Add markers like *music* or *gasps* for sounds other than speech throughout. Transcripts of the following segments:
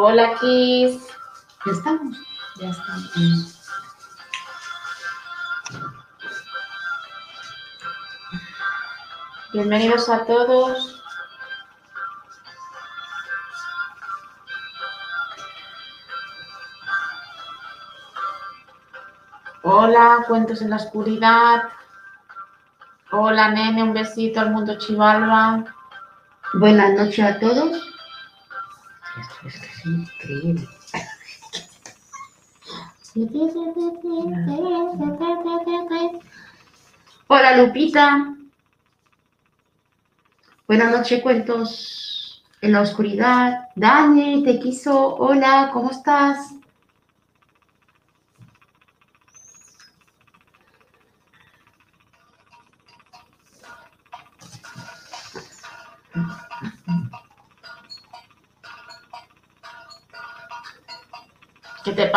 Hola, Kiss. ¿Ya estamos? Ya estamos. Bienvenidos a todos. Hola, cuentos en la oscuridad. Hola, nene, un besito al mundo chivalba. Buenas noches a todos. Hola Lupita. Buenas noches, cuentos en la oscuridad. Dani, te quiso. Hola, ¿cómo estás?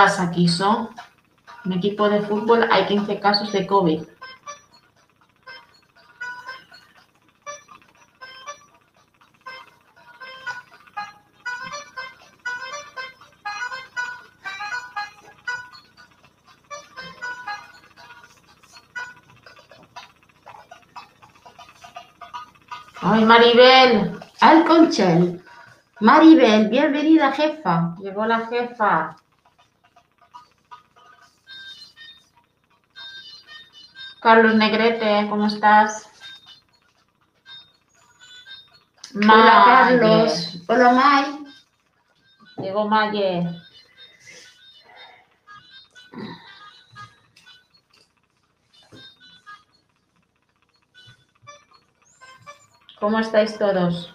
¿Qué te pasa, Kiso? En equipo de fútbol hay 15 casos de COVID. ¡Ay, Maribel! Al Conchel. Maribel, bienvenida, jefa. Llegó la jefa. Carlos Negrete, ¿cómo estás? Hola, Maye. Carlos. Hola, May. Llegó Maye. ¿Cómo estáis todos?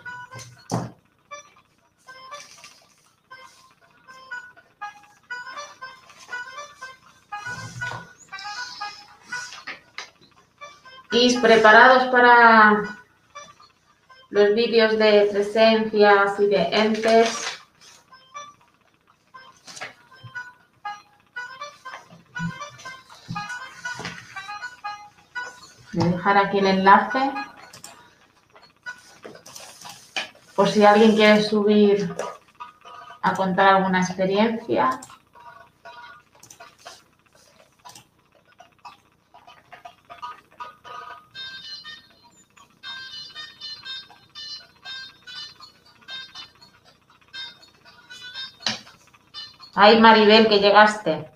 ¿Y preparados para los vídeos de presencias y de entes? Voy a dejar aquí el enlace. Por si alguien quiere subir a contar alguna experiencia. Ay, Maribel, que llegaste.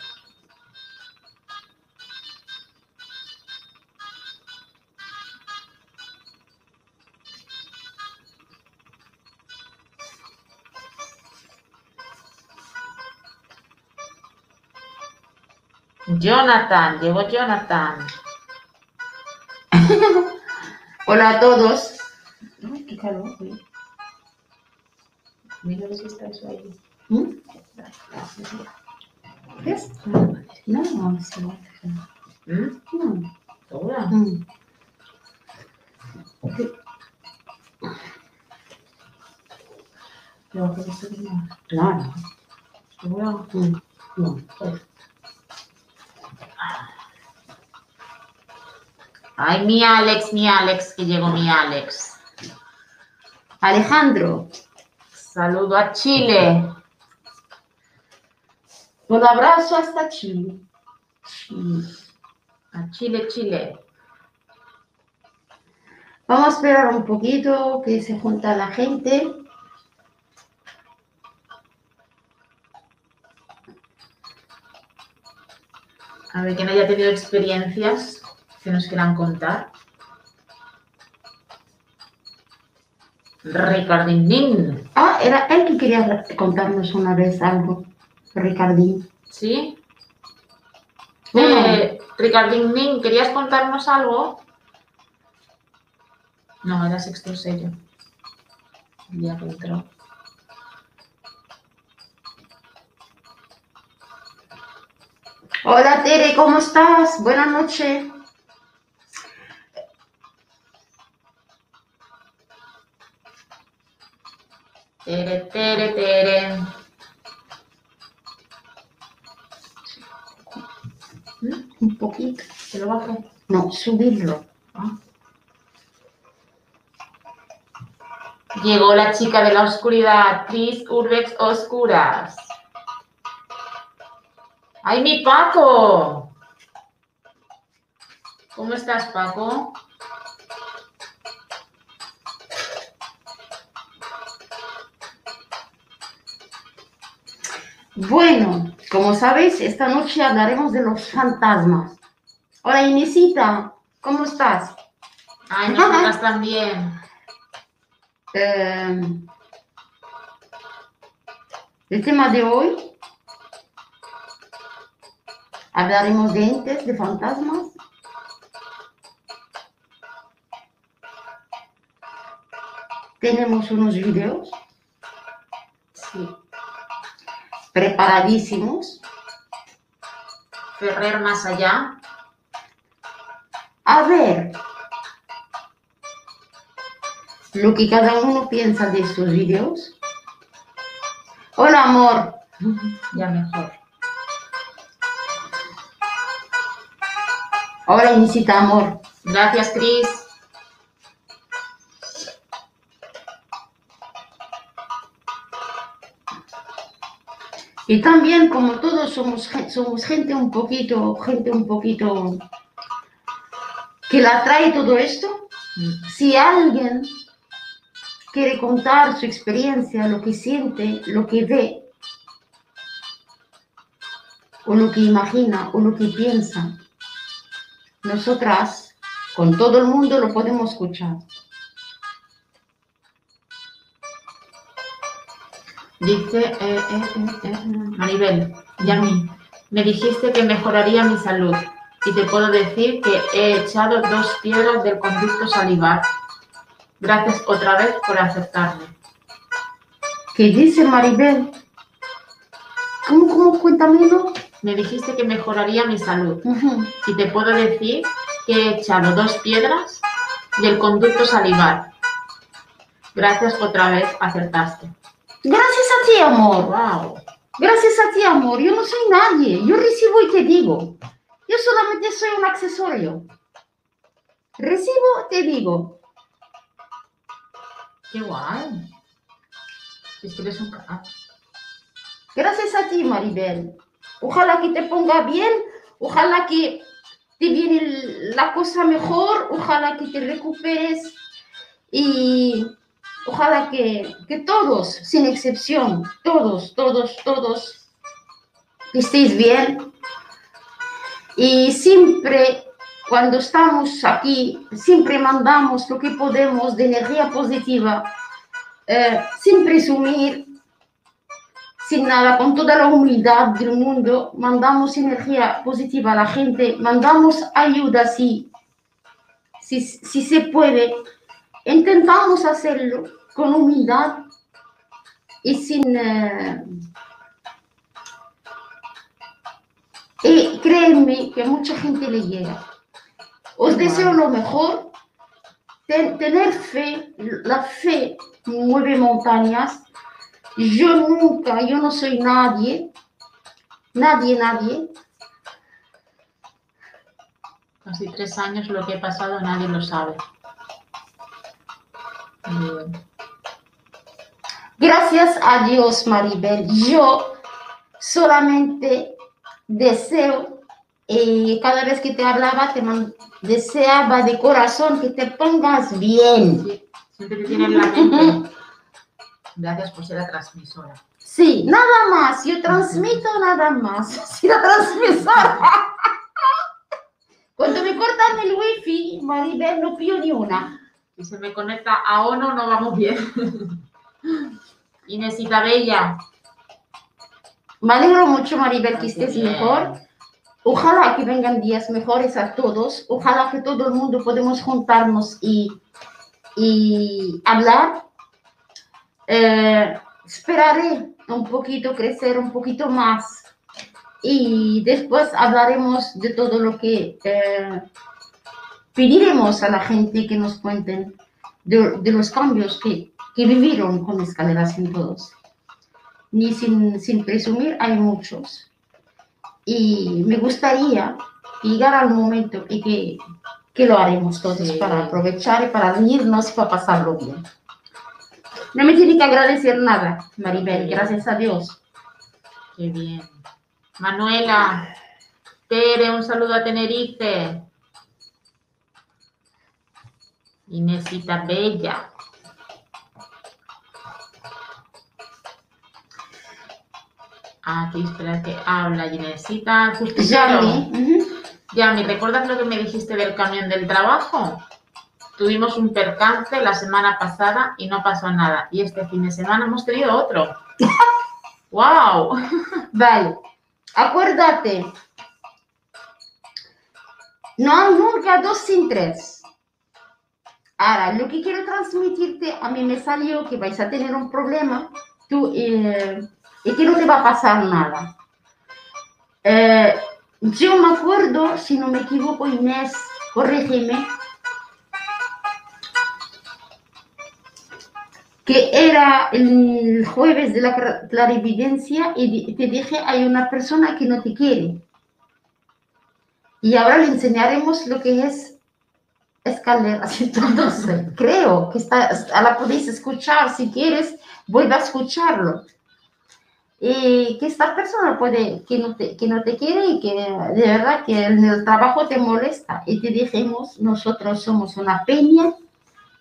Jonathan, llegó Jonathan. *laughs* Hola a todos. Ay, qué calor. Mira ver si está eso ahí. ¿Mm? ¿Ves? No, no, sí, no. ¿Mm? No. ¿Segura? Mm. Yo creo que esto no. Claro. ¿Segura? Mm. No. pues, Ay, mi Alex, mi Alex, que llegó mi Alex. Alejandro, Saludo a Chile. Un abrazo hasta Chile. A Chile, Chile. Vamos a esperar un poquito que se junta la gente. A ver, quien haya tenido experiencias que nos quieran contar. Ricardín. Ah, era él que quería contarnos una vez algo, Ricardín. ¿Sí? Bueno. Eh, Ricardín Nin, ¿querías contarnos algo? No, era sexto sello. Que entró. Hola Tere, ¿cómo estás? Buenas noches. Tere, tere, tere. Poquito. ¿Te lo bajo? No, subirlo. Ah. Llegó la chica de la oscuridad, Cris Urbex Oscuras. ¡Ay, mi Paco! ¿Cómo estás, Paco? Bueno, como sabéis, esta noche hablaremos de los fantasmas. Hola, Inesita, ¿cómo estás? Ay, nosotras *laughs* también. Eh, el tema de hoy hablaremos de entes, de fantasmas. Tenemos unos videos preparadísimos. Ferrer más allá. A ver lo que cada uno piensa de estos videos. Hola, amor. *laughs* Ya mejor. Hola, Inesita, amor. Gracias, Cris. Y también, como todos somos, somos gente un poquito, gente un poquito que la trae todo esto, si alguien quiere contar su experiencia, lo que siente, lo que ve, o lo que imagina, o lo que piensa, nosotras, con todo el mundo, lo podemos escuchar. Dice eh, eh, eh, eh, Maribel, Yami, me dijiste que mejoraría mi salud y te puedo decir que he echado dos piedras del conducto salivar. Gracias otra vez por aceptarme. ¿Qué dice Maribel? ¿Cómo, cómo? Cuéntamelo. Me dijiste que mejoraría mi salud y te puedo decir que he echado dos piedras del conducto salivar. Gracias otra vez acertaste. Gracias a ti, amor. Wow. Gracias a ti, amor. Yo no soy nadie. Yo recibo y te digo. Yo solamente soy un accesorio. Recibo, te digo. Qué guay. Es que eres un crack. Gracias a ti, Maribel. Ojalá que te ponga bien. Ojalá que te viene la cosa mejor. Ojalá que te recuperes. Y ojalá que, que todos, sin excepción, todos, todos, todos, estéis bien. Y siempre, cuando estamos aquí, siempre mandamos lo que podemos de energía positiva, eh, sin presumir, sin nada, con toda la humildad del mundo, mandamos energía positiva a la gente, mandamos ayuda si, si, si se puede. Intentamos hacerlo con humildad y sin... eh, y créanme que mucha gente le llega. Os deseo lo mejor. Ten- tener fe, la fe mueve montañas. Yo nunca, yo no soy nadie, nadie, nadie. Casi tres años lo que he pasado nadie lo sabe. Gracias a Dios, Maribel. Yo solamente deseo, y cada vez que te hablaba, te deseaba de corazón que te pongas bien. Sí, siempre te tiene en la mente. Gracias por ser la transmisora. Sí, nada más. Yo transmito nada más. *laughs* Sí, la transmisora. *laughs* Cuando me cortan el wifi, Maribel, no pido ni una. Si se me conecta a ONO, no vamos bien. Inesita Bella. Me alegro mucho, Maribel, que estés Bien. mejor. Ojalá que vengan días mejores a todos. Ojalá que todo el mundo podamos juntarnos y, y hablar. Eh, esperaré un poquito crecer, un poquito más. Y después hablaremos de todo lo que eh, pediremos a la gente que nos cuenten de, de los cambios que, que vivieron con escaleras en todos. Ni sin, sin presumir, hay muchos. Y me gustaría llegar al momento y que, que lo haremos todos Sí. para aprovechar y para reírnos y para pasarlo bien. No me tiene que agradecer nada, Maribel, gracias a Dios. Qué bien. Manuela, Tere, un saludo a Tenerife. Inesita Bella. Aquí, espera que habla Inesita. Justiciero. Yami, ¿recuerdas lo que me dijiste del camión del trabajo? Tuvimos un percance la semana pasada y no pasó nada. Y este fin de semana hemos tenido otro. *laughs* ¡Wow! Vale, acuérdate. No hay nunca dos sin tres. Ahora, lo que quiero transmitirte, a mí me salió que vais a tener un problema tú, eh, y que no te va a pasar nada. Eh, yo me acuerdo, si no me equivoco, Inés, corrígeme, que era el jueves de la cla- clarividencia y te dije, hay una persona que no te quiere. Y ahora le enseñaremos lo que es escaleras *laughs* y todo. Creo que está, la podéis escuchar si quieres, vuelve a escucharlo. Y que esta persona puede, que no te, que no te quiere y que de verdad que en el trabajo te molesta. Y te dijimos, nosotros somos una peña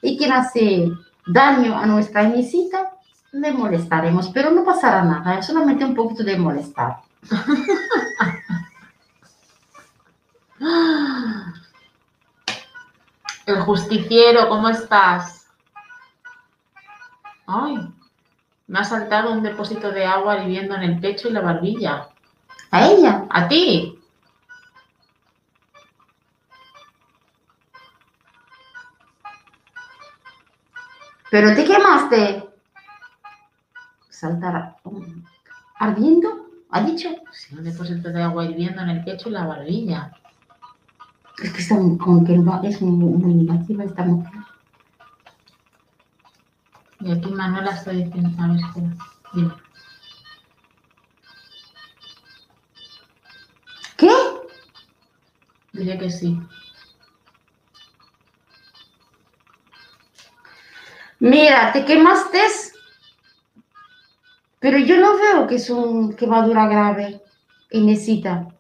y quien hace daño a nuestra Inesita, le molestaremos, pero no pasará nada, solamente un poquito de molestar. *laughs* El justiciero, ¿cómo estás? Ay, me ha saltado un depósito de agua viviendo en el pecho y la barbilla. A ella, ¿A ti? pero te quemaste. Saltar ardiendo, ha dicho. Sí, un depósito de agua hirviendo en el pecho y la barbilla. Es que está muy- como que es muy, muy negativa esta mujer. Y aquí Manuela está diciendo, a ver, espera, dime. ¿Qué? Diré que sí. Mira, te quemaste, pero yo no veo que es un quemadura grave, Inesita. Así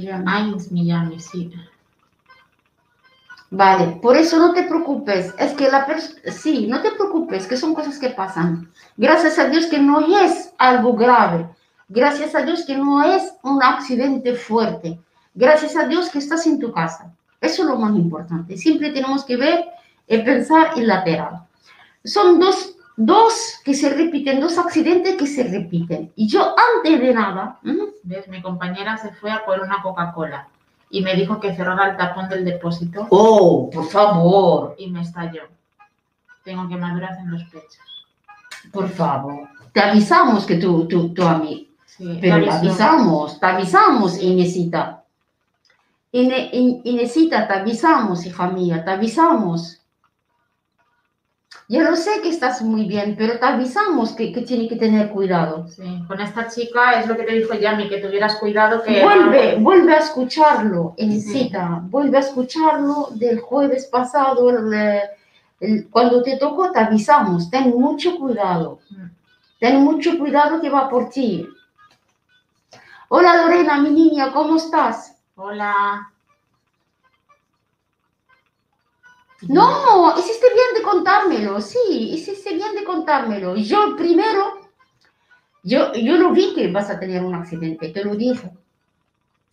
llama. Ains Miyami, sí. Vale, por eso no te preocupes. Es que la sí, no te preocupes, que son cosas que pasan. Gracias a Dios que no es algo grave. Gracias a Dios que no es un accidente fuerte. Gracias a Dios que estás en tu casa. Eso es lo más importante. Siempre tenemos que ver y pensar en lateral. Son dos, dos que se repiten, dos accidentes que se repiten. Y yo antes de nada, ¿Ves? Mi compañera se fue a por una Coca-Cola y me dijo que cerrara el tapón del depósito oh, por favor, y me estalló. Tengo quemaduras en los pechos. por favor. Te avisamos que tú, tú, tú a mí. Sí, Pero te avisamos, te avisamos, Inesita. Ine- In- Inesita, te avisamos, hija mía, te avisamos. Ya lo sé que estás muy bien, pero te avisamos que, que tiene que tener cuidado. Sí, con esta chica es lo que te dijo Yami, que tuvieras cuidado que... Vuelve, vuelve a escucharlo, Inesita, vuelve a escucharlo del jueves pasado, el, el- cuando te tocó, te avisamos, ten mucho cuidado. Mm. Ten mucho cuidado que va por ti. Hola Lorena, mi niña, ¿cómo estás? Hola. No, hiciste bien de contármelo, sí, hiciste bien de contármelo. Yo primero, yo, yo no vi que vas a tener un accidente, te lo dije.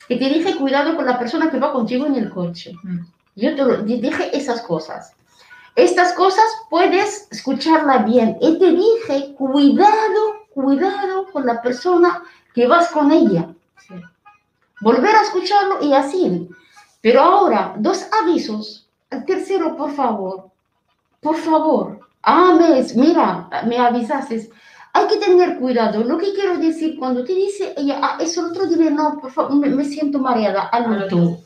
Y te dije, cuidado con la persona que va contigo en el coche. Mm. Yo te, lo- te dije esas cosas. Estas cosas puedes escucharla bien. Y te dije, cuidado, cuidado con la persona que vas con ella. Sí. volver a escucharlo y así. Pero ahora, dos avisos. El tercero, por favor, por favor. Ah, mes, mira, me avisaste. Hay que tener cuidado. Lo que quiero decir, cuando te dice ella, ah, eso otro dile, no, por favor, me, me siento mareada, Hazlo tú.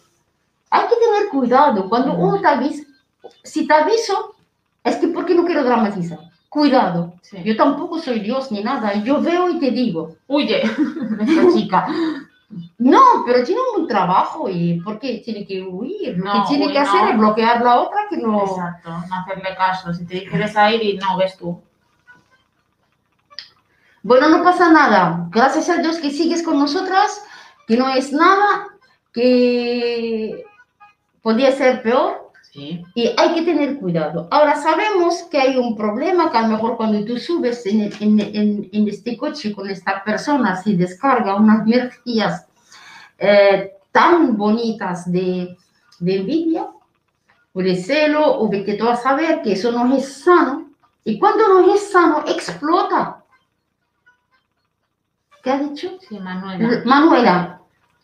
Hay que tener cuidado. Cuando uno te avisa, si te aviso, es que porque no quiero dramatizar. Cuidado. Sí. Yo tampoco soy Dios ni nada. Yo veo y te digo. Huye. *laughs* Esta chica. No, pero tiene un trabajo y ¿por qué tiene que huir? Lo No, que tiene uy, que hacer no. es bloquear la otra que no... Exacto, no hacerle caso. Si te dijeres a ir y no, ves tú. Bueno, no pasa nada. Gracias a Dios que sigues con nosotras, que no es nada, que podía ser peor Sí. y hay que tener cuidado. Ahora sabemos que hay un problema, que a lo mejor cuando tú subes en, en- en- en este coche con esta persona se descarga unas energías eh, tan bonitas de, de envidia o de celo o vete tú a saber que eso no es sano y cuando no es sano explota. ¿Qué ha dicho? Sí, Manuela. Manuela,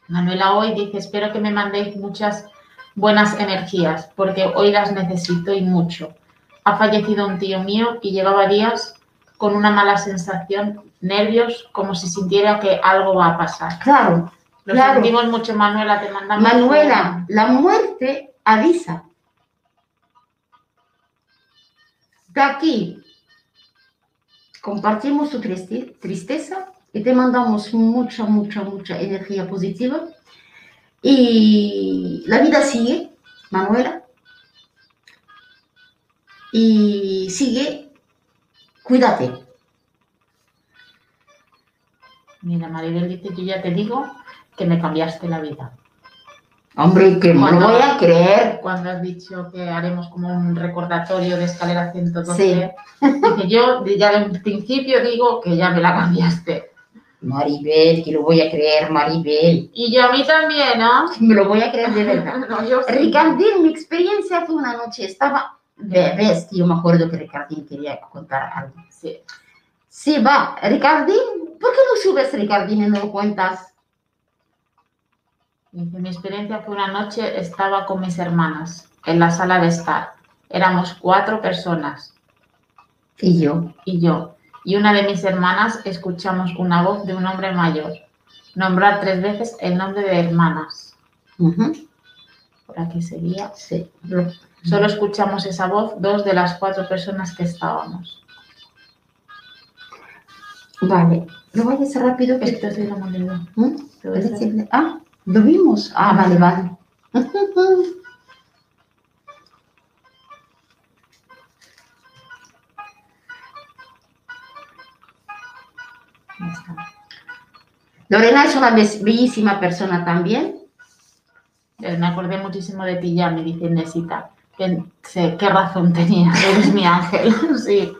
Manuela hoy dice, espero que me mandéis muchas buenas energías, porque hoy las necesito y mucho. Ha fallecido un tío mío y llevaba días con una mala sensación, nervios, como si sintiera que algo va a pasar. claro, Lo Claro. sentimos mucho, Manuela, te mandamos... Manuela, la muerte avisa. De aquí compartimos tu triste- tristeza y te mandamos mucha, mucha, mucha energía positiva. Y la vida sigue, Manuela. Y sigue, cuídate. Mira, Maribel dice, yo ya te digo que me cambiaste la vida. Hombre, que no lo voy a creer. Cuando has dicho que haremos como un recordatorio de escalera 112, Sí. yo ya de un principio digo que ya me la cambiaste. Maribel, que lo voy a creer, Maribel. Y yo a mí también, ¿no? *laughs* Me lo voy a creer de verdad. *laughs* No, yo sí. Ricardín, mi experiencia fue una noche, estaba, ve- ves que yo me acuerdo que Ricardín quería contar algo. Sí. Sí, va, Ricardín, ¿por qué no subes Ricardín y no lo cuentas? Mi experiencia fue una noche, estaba con mis hermanas en la sala de estar. Éramos cuatro personas Y yo, y yo. Y una de mis hermanas escuchamos una voz de un hombre mayor nombrar tres veces el nombre de hermanas. Por aquí seguía. sí, lo- Solo escuchamos esa voz dos de las cuatro personas que estábamos. vale, lo voy a hacer rápido. que- Esto sí lo hemos leído. ¿Mm? Lo ahí. Ah, lo vimos. Ah, vale, vale. *laughs* Lorena es una be- bellísima persona también. Eh, Me acordé muchísimo de ti ya, me dice Nesita. Pensé, qué razón tenía, eres mi ángel. *laughs* Sí,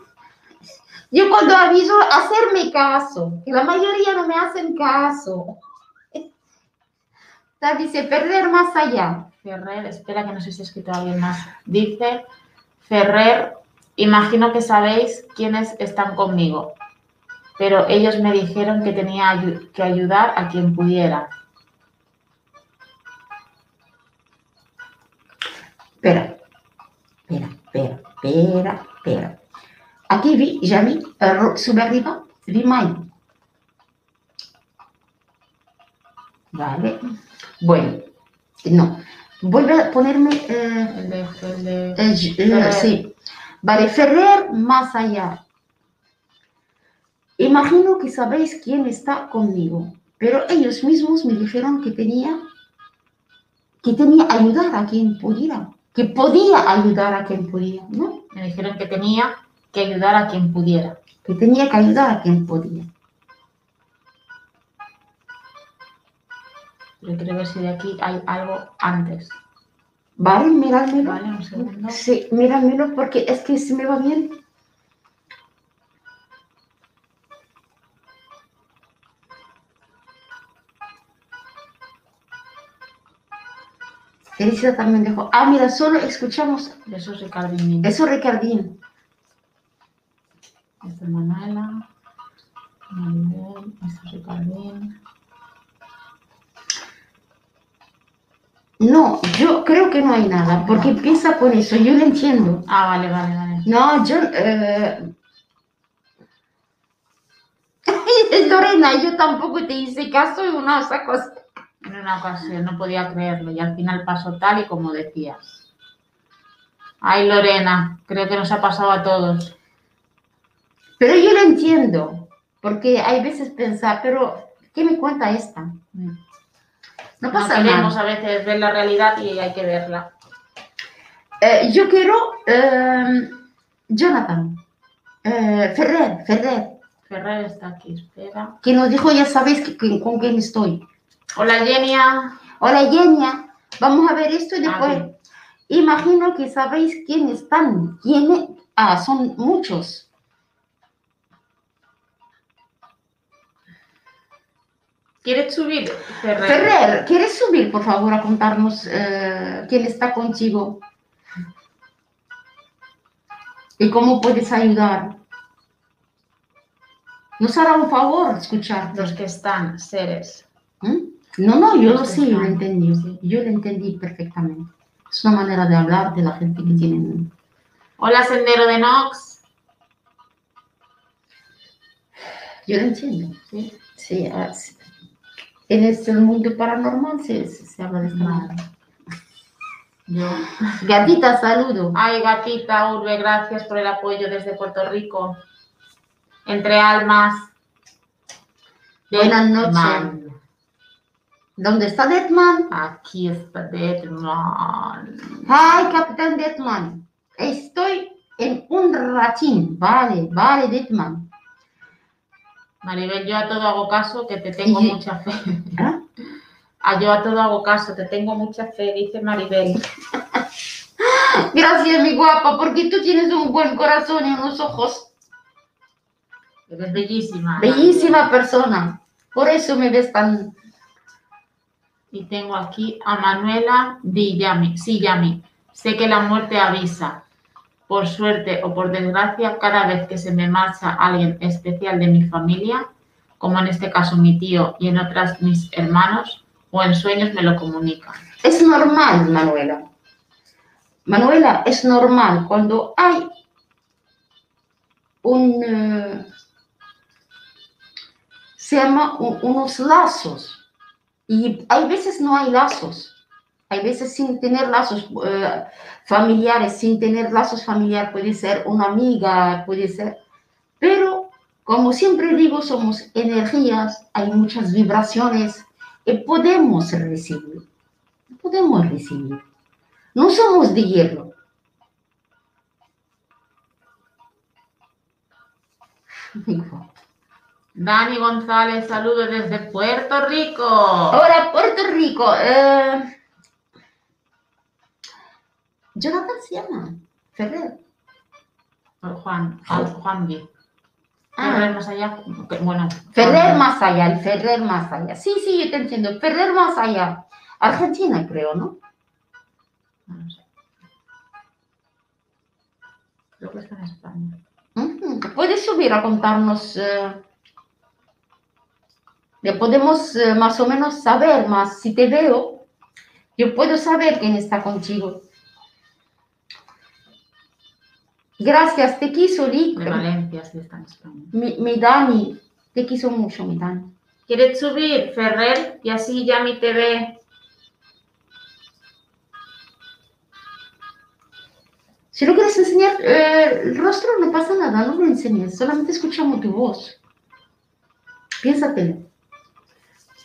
Yo cuando aviso hacerme caso, que la mayoría no me hacen caso. *laughs* Dice, perder más allá. Ferrer, espera que no sé si he escrito alguien más. Dice Ferrer, imagino que sabéis quiénes están conmigo, pero ellos me dijeron que tenía que ayudar a quien pudiera. Espera, espera, espera, espera, espera. Aquí vi, ya vi, sube arriba, vi May. Vale. Bueno, no. Vuelve a ponerme... eh, El el sí. Vale, Ferrer más allá. Imagino que sabéis quién está conmigo, pero ellos mismos me dijeron que tenía que tenía ayudar a quien pudiera, que podía ayudar a quien pudiera, ¿no? me dijeron que tenía que ayudar a quien pudiera. Que tenía que ayudar a quien podía. Pero quiero ver si de aquí hay algo antes. Vale, míramelo. Vale, un segundo. Sí, míramelo porque es que se me va bien. Felicidad también dejó. Ah, mira, solo escuchamos De eso es Ricardín. eso, Ricardín. Esta es Manuela. Maribel, esto es Ricardín. No, yo creo que no hay nada, porque empieza con eso, yo lo entiendo. Ah, vale, vale, vale. No, yo... eh, *laughs* Lorena, yo tampoco te hice caso en una esa cosa. En una ocasión no podía creerlo y al final pasó tal y como decías. Ay, Lorena, creo que nos ha pasado a todos. Pero yo lo entiendo, porque hay veces pensar, pero ¿qué me cuenta esta? Mm. No No pasa queremos nada. a veces ver la realidad y hay que verla. Eh, yo quiero eh, Jonathan, eh, Ferrer, Ferrer, Ferrer está aquí, espera. que nos dijo, ya sabéis que- que- con quién estoy. Hola, Genia. Hola, Yenia. Vamos a ver esto y Ah, después. Imagino que sabéis quién están. ¿Quién? Ah, son muchos. ¿Quieres subir, Ferrer? Ferrer, ¿quieres subir, por favor, a contarnos eh, quién está contigo? ¿Y cómo puedes ayudar? Nos hará un favor escuchar. Los que están, seres. ¿Mm? No, no, yo yo lo entendí. sí. Yo lo entendí perfectamente. Es una manera de hablar de la gente que tienen. Hola, Sendero de Nox. Yo lo entiendo. Sí. Sí, ah, sí. en este mundo paranormal se, se, se habla de esta manera. Yo. Gatita, saludo. Ay, gatita, Urbe, gracias por el apoyo desde Puerto Rico. Entre almas. Buenas noches. ¿Dónde está Deadman? Aquí está Deadman. Ay, Capitán Deadman. Estoy en un ratín. Vale, vale, Deadman. Maribel, yo a todo hago caso, que te tengo Y- mucha fe. ¿Ah? Ah, yo a todo hago caso, te tengo mucha fe, dice Maribel. *laughs* Gracias, mi guapa, porque tú tienes un buen corazón y unos ojos. Eres bellísima. Bellísima persona. Por eso me ves tan... Y tengo aquí a Manuela Di Yami. Sí, Yami. Sé que la muerte avisa. Por suerte o por desgracia, cada vez que se me marcha alguien especial de mi familia, como en este caso mi tío y en otras mis hermanos, o en sueños me lo comunican. Es normal, Manuela. Manuela, es normal cuando hay un... eh, se llama un- unos lazos. Y hay veces no hay lazos. Hay veces sin tener lazos eh, familiares, sin tener lazos familiares, puede ser una amiga, puede ser... Pero, como siempre digo, somos energías, hay muchas vibraciones y podemos recibir. Podemos recibir. No somos de hierro. *laughs* Dani González, saludos desde Puerto Rico. Ahora, Puerto Rico. eh, Jonathan se llama. Ferrer. Juan, ah, Juan B. Ah. Ferrer más allá, bueno. Ferrer más allá, el Ferrer más allá. Sí, sí, yo te entiendo. Ferrer más allá. Argentina, creo, ¿no? No sé. Creo que está en España. Puedes subir a contarnos. eh, ya podemos eh, más o menos saber más. Si te veo, yo puedo saber quién está contigo. Gracias, te quiso, Lick. De Valencia, sí está en España. Mi, mi Dani, te quiso mucho, mi Dani. ¿Quieres subir, Ferrer? Y así ya mi TV. Si no quieres enseñar eh, el rostro, no pasa nada, no lo enseñes, solamente escuchamos tu voz. Piénsatelo.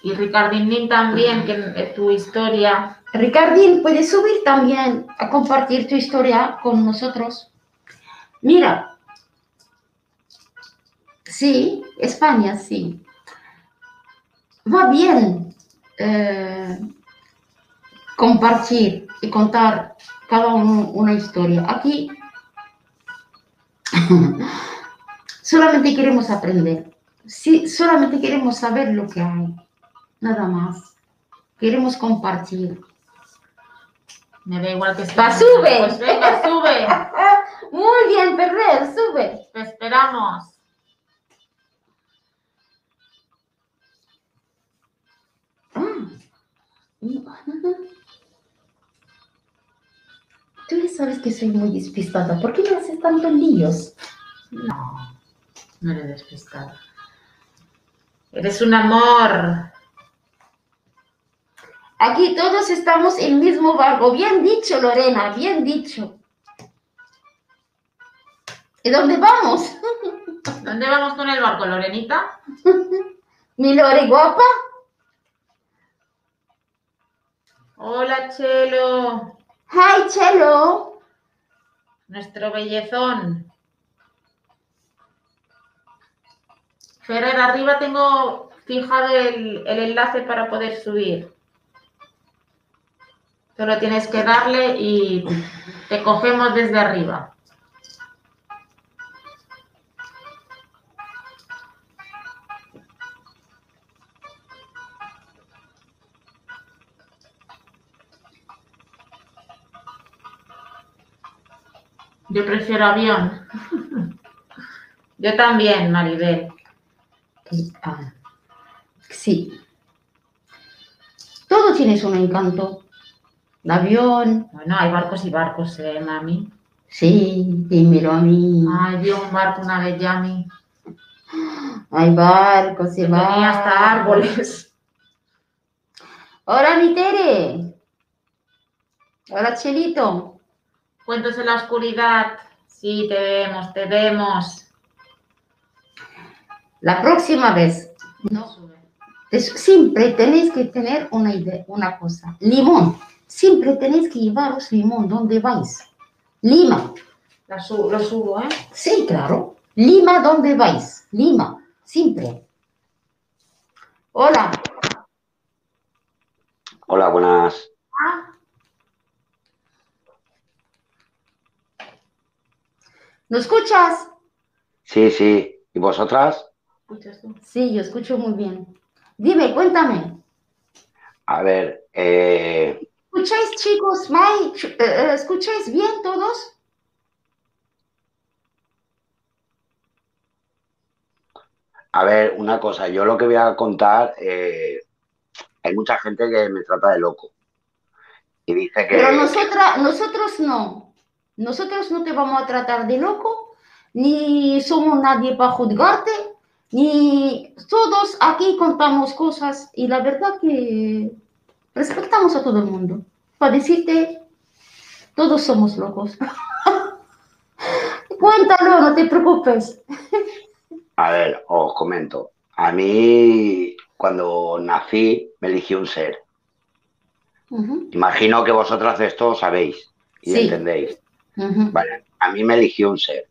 Y Ricardín también, que tu historia. Ricardín, puedes subir también a compartir tu historia con nosotros. Mira, sí, España, sí. Va bien eh, compartir y contar cada uno una historia. Aquí *laughs* solamente queremos aprender. Sí, solamente queremos saber lo que hay. Nada más. Queremos compartir. Me da igual que esté. Sube. Pues venga, sube. *laughs* Muy bien, Ferrer, sube. Te esperamos. Tú ya sabes que soy muy despistada. ¿Por qué me haces tantos líos? No, no eres despistada. Eres un amor. Aquí todos estamos en el mismo barco. Bien dicho, Lorena, bien dicho. ¿Y dónde vamos? *laughs* ¿Dónde vamos con el barco, Lorenita? *laughs* Mi Lore guapa. Hola, Chelo. Hi, Chelo. Nuestro bellezón. Ferrer, arriba tengo fijado el, el enlace para poder subir. Solo tienes que darle y te cogemos desde arriba. Yo prefiero avión. Yo también, Maribel. Sí. Todo tiene su encanto. El avión. Bueno, hay barcos y barcos, ¿eh, mami? Sí, dímelo a mí. Ay, vi un barco una vez, Yami. Hay barcos y barcos. tenía hasta árboles. Hola, mi Tere. Hola, Chelito. Cuentos en la oscuridad. Sí, te vemos, te vemos. La próxima vez. No. Siempre tenéis que tener una idea, una cosa. Limón. Siempre tenéis que llevaros limón donde vais. Lima. La su- lo subo, ¿eh? Sí, claro. Lima, ¿dónde vais? Lima. Siempre. Hola. Hola, buenas. ¿No escuchas? Sí, sí. ¿Y vosotras? ¿Escuchas tú? Sí, yo escucho muy bien. Dime, cuéntame. A ver, eh, ¿Escucháis, chicos? Ch- eh, eh, ¿Escucháis bien todos? a ver, una cosa. Yo lo que voy a contar, eh, hay mucha gente que me trata de loco. Y dice que... Pero nosotras, nosotros no. Nosotros no te vamos a tratar de loco, ni somos nadie para juzgarte, ni todos aquí contamos cosas y la verdad que respetamos a todo el mundo. Para decirte, todos somos locos. *laughs* Cuéntalo, no te preocupes. A ver, os comento. A mí, cuando nací, me eligió un ser. Imagino que vosotras esto sabéis y Sí. entendéis. Vale, a mí me eligió un ser.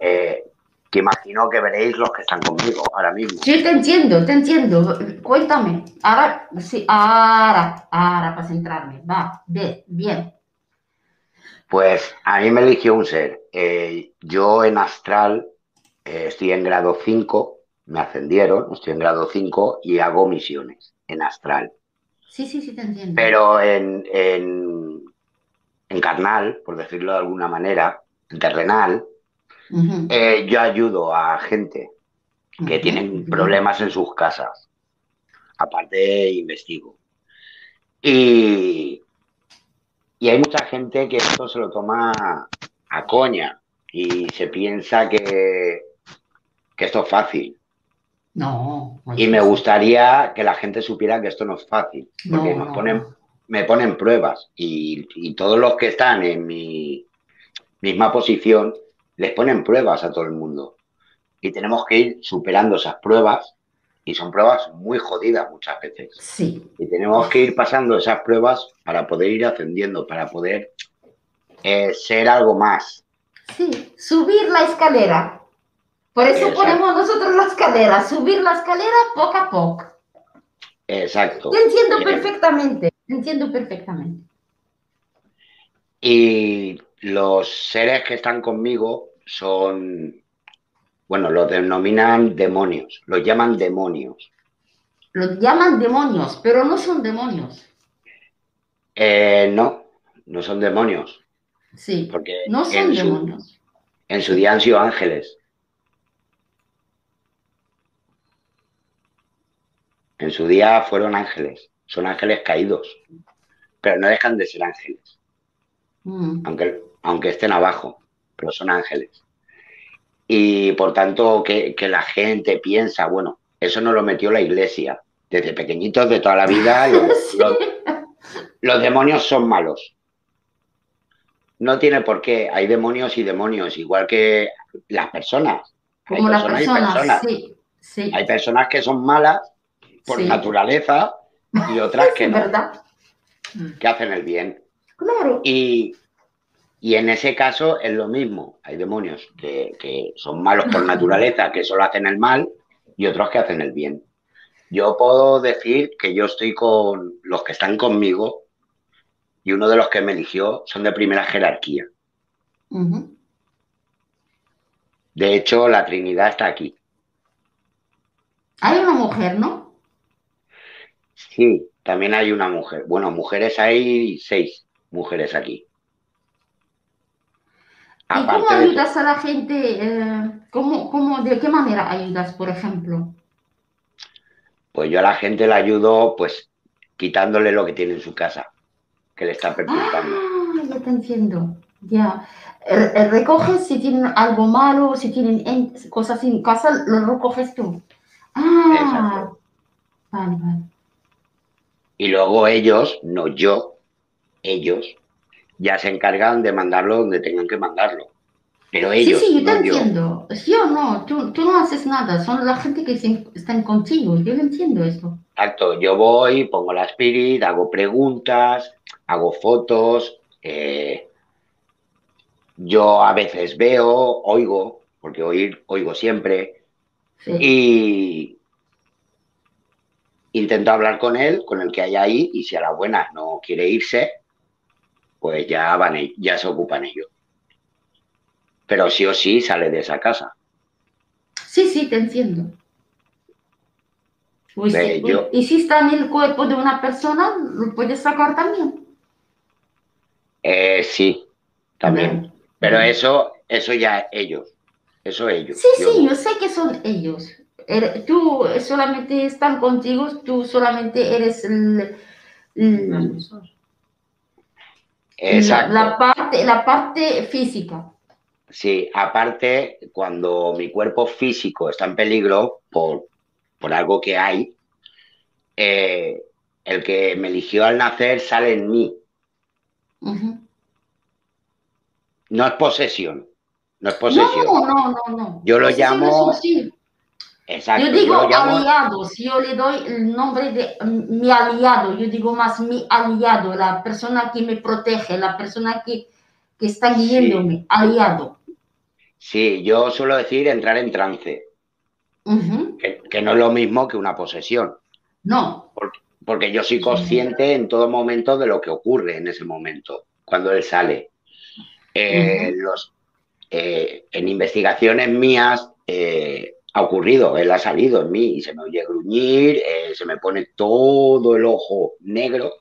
eh, que imagino que veréis los que están conmigo ahora mismo. Sí, te entiendo, te entiendo. Cuéntame. Ahora, sí, ahora, ahora para centrarme. Va, ve, bien. Pues a mí me eligió un ser. Eh, yo en astral eh, estoy en grado 5, me ascendieron, estoy en grado 5 y hago misiones en astral. Sí, sí, sí, te entiendo. Pero en, en, en carnal, por decirlo de alguna manera, en terrenal, Eh, yo ayudo a gente que ujú, tienen problemas en sus casas. Aparte, investigo. Y, y hay mucha gente que esto se lo toma a coña y se piensa que, que esto es fácil. No. no Y me gustaría que la gente supiera que esto no es fácil, porque No, nos no, ponen, no. me ponen pruebas y, y todos los que están en mi misma posición les ponen pruebas a todo el mundo. Y tenemos que ir superando esas pruebas y son pruebas muy jodidas muchas veces. Sí, Y tenemos que ir pasando esas pruebas para poder ir ascendiendo, para poder eh, ser algo más. sí. Subir la escalera. Por eso Exacto. ponemos nosotros la escalera. Subir la escalera poco a poco. Exacto. Te entiendo Eh, perfectamente. Te entiendo perfectamente. Y los seres que están conmigo son, bueno, los denominan demonios, los llaman demonios. Los llaman demonios, pero no son demonios. Eh, no, no son demonios, Sí, porque no son en su, demonios. en su día han sido ángeles. En su día fueron ángeles, son ángeles caídos, pero no dejan de ser ángeles, Mm, aunque, aunque estén abajo, pero son ángeles. Y por tanto, que, que la gente piensa, bueno, eso no lo metió la iglesia. Desde pequeñitos de toda la vida, *laughs* los, Sí. los- los demonios son malos. No tiene por qué. Hay demonios y demonios, igual que las personas. Hay Como las personas y personas, personas. sí, sí. Hay personas que son malas por naturaleza y otras *laughs* que no. ¿verdad? Que hacen el bien. Claro. Y, y en ese caso es lo mismo. Hay demonios que, que son malos por *laughs* naturaleza, que solo hacen el mal, y otros que hacen el bien. Yo puedo decir que yo estoy con los que están conmigo y uno de los que me eligió son de primera jerarquía. De hecho, la Trinidad está aquí. Hay una mujer, ¿no? Sí, también hay una mujer. Bueno, mujeres hay seis mujeres aquí. ¿Y cómo de- ayudas a la gente? eh, ¿cómo, cómo, de qué manera ayudas, por ejemplo? pues yo a la gente la ayudo pues quitándole lo que tiene en su casa, que le está perturbando. Ah, ya te entiendo. Ya. Eh, eh, Recoges si tienen algo malo, si tienen en- cosas en casa, lo recoges tú. Ah, Exacto. vale, vale. Y luego ellos, no yo, ellos, ya se encargan de mandarlo donde tengan que mandarlo. Pero ellos, sí, sí, yo te no yo. entiendo. Yo no, tú, tú no haces nada, son la gente que se- están contigo, yo entiendo esto. Exacto, yo voy, pongo la spirit, hago preguntas, hago fotos, eh, yo a veces veo, oigo, porque oír, oigo siempre, Sí. y intento hablar con él, con el que hay ahí, y si a la buena no quiere irse, pues ya van, e- ya se ocupan ellos. Pero sí o sí sale de esa casa. Sí, sí, te entiendo. Pues, Ve, yo- Y si está en el cuerpo de una persona, lo puedes sacar también. Eh, sí, también. Pero eso, eso ya ellos. Eso ellos. Sí, Yo sí, no. yo sé que son ellos. Er- Tú solamente están contigo, tú solamente eres el- Exacto. la parte, la parte física. Sí, aparte, cuando mi cuerpo físico está en peligro por, por algo que hay, eh, el que me eligió al nacer sale en mí. No es posesión. No es posesión. No, no, no, no. Yo lo llamo-. Exacto. Yo digo lo llamo- aliados, yo le doy el nombre de mm, mi aliado, yo digo más mi aliado, la persona que me protege, la persona que, que está Sí. guiándome, aliado. Sí, yo suelo decir entrar en trance, que no es lo mismo que una posesión. No, porque yo soy consciente en todo momento de lo que ocurre en ese momento, cuando él sale. Eh, los, eh, en investigaciones mías eh, ha ocurrido, él ha salido en mí y se me oye gruñir, eh, se me pone todo el ojo negro,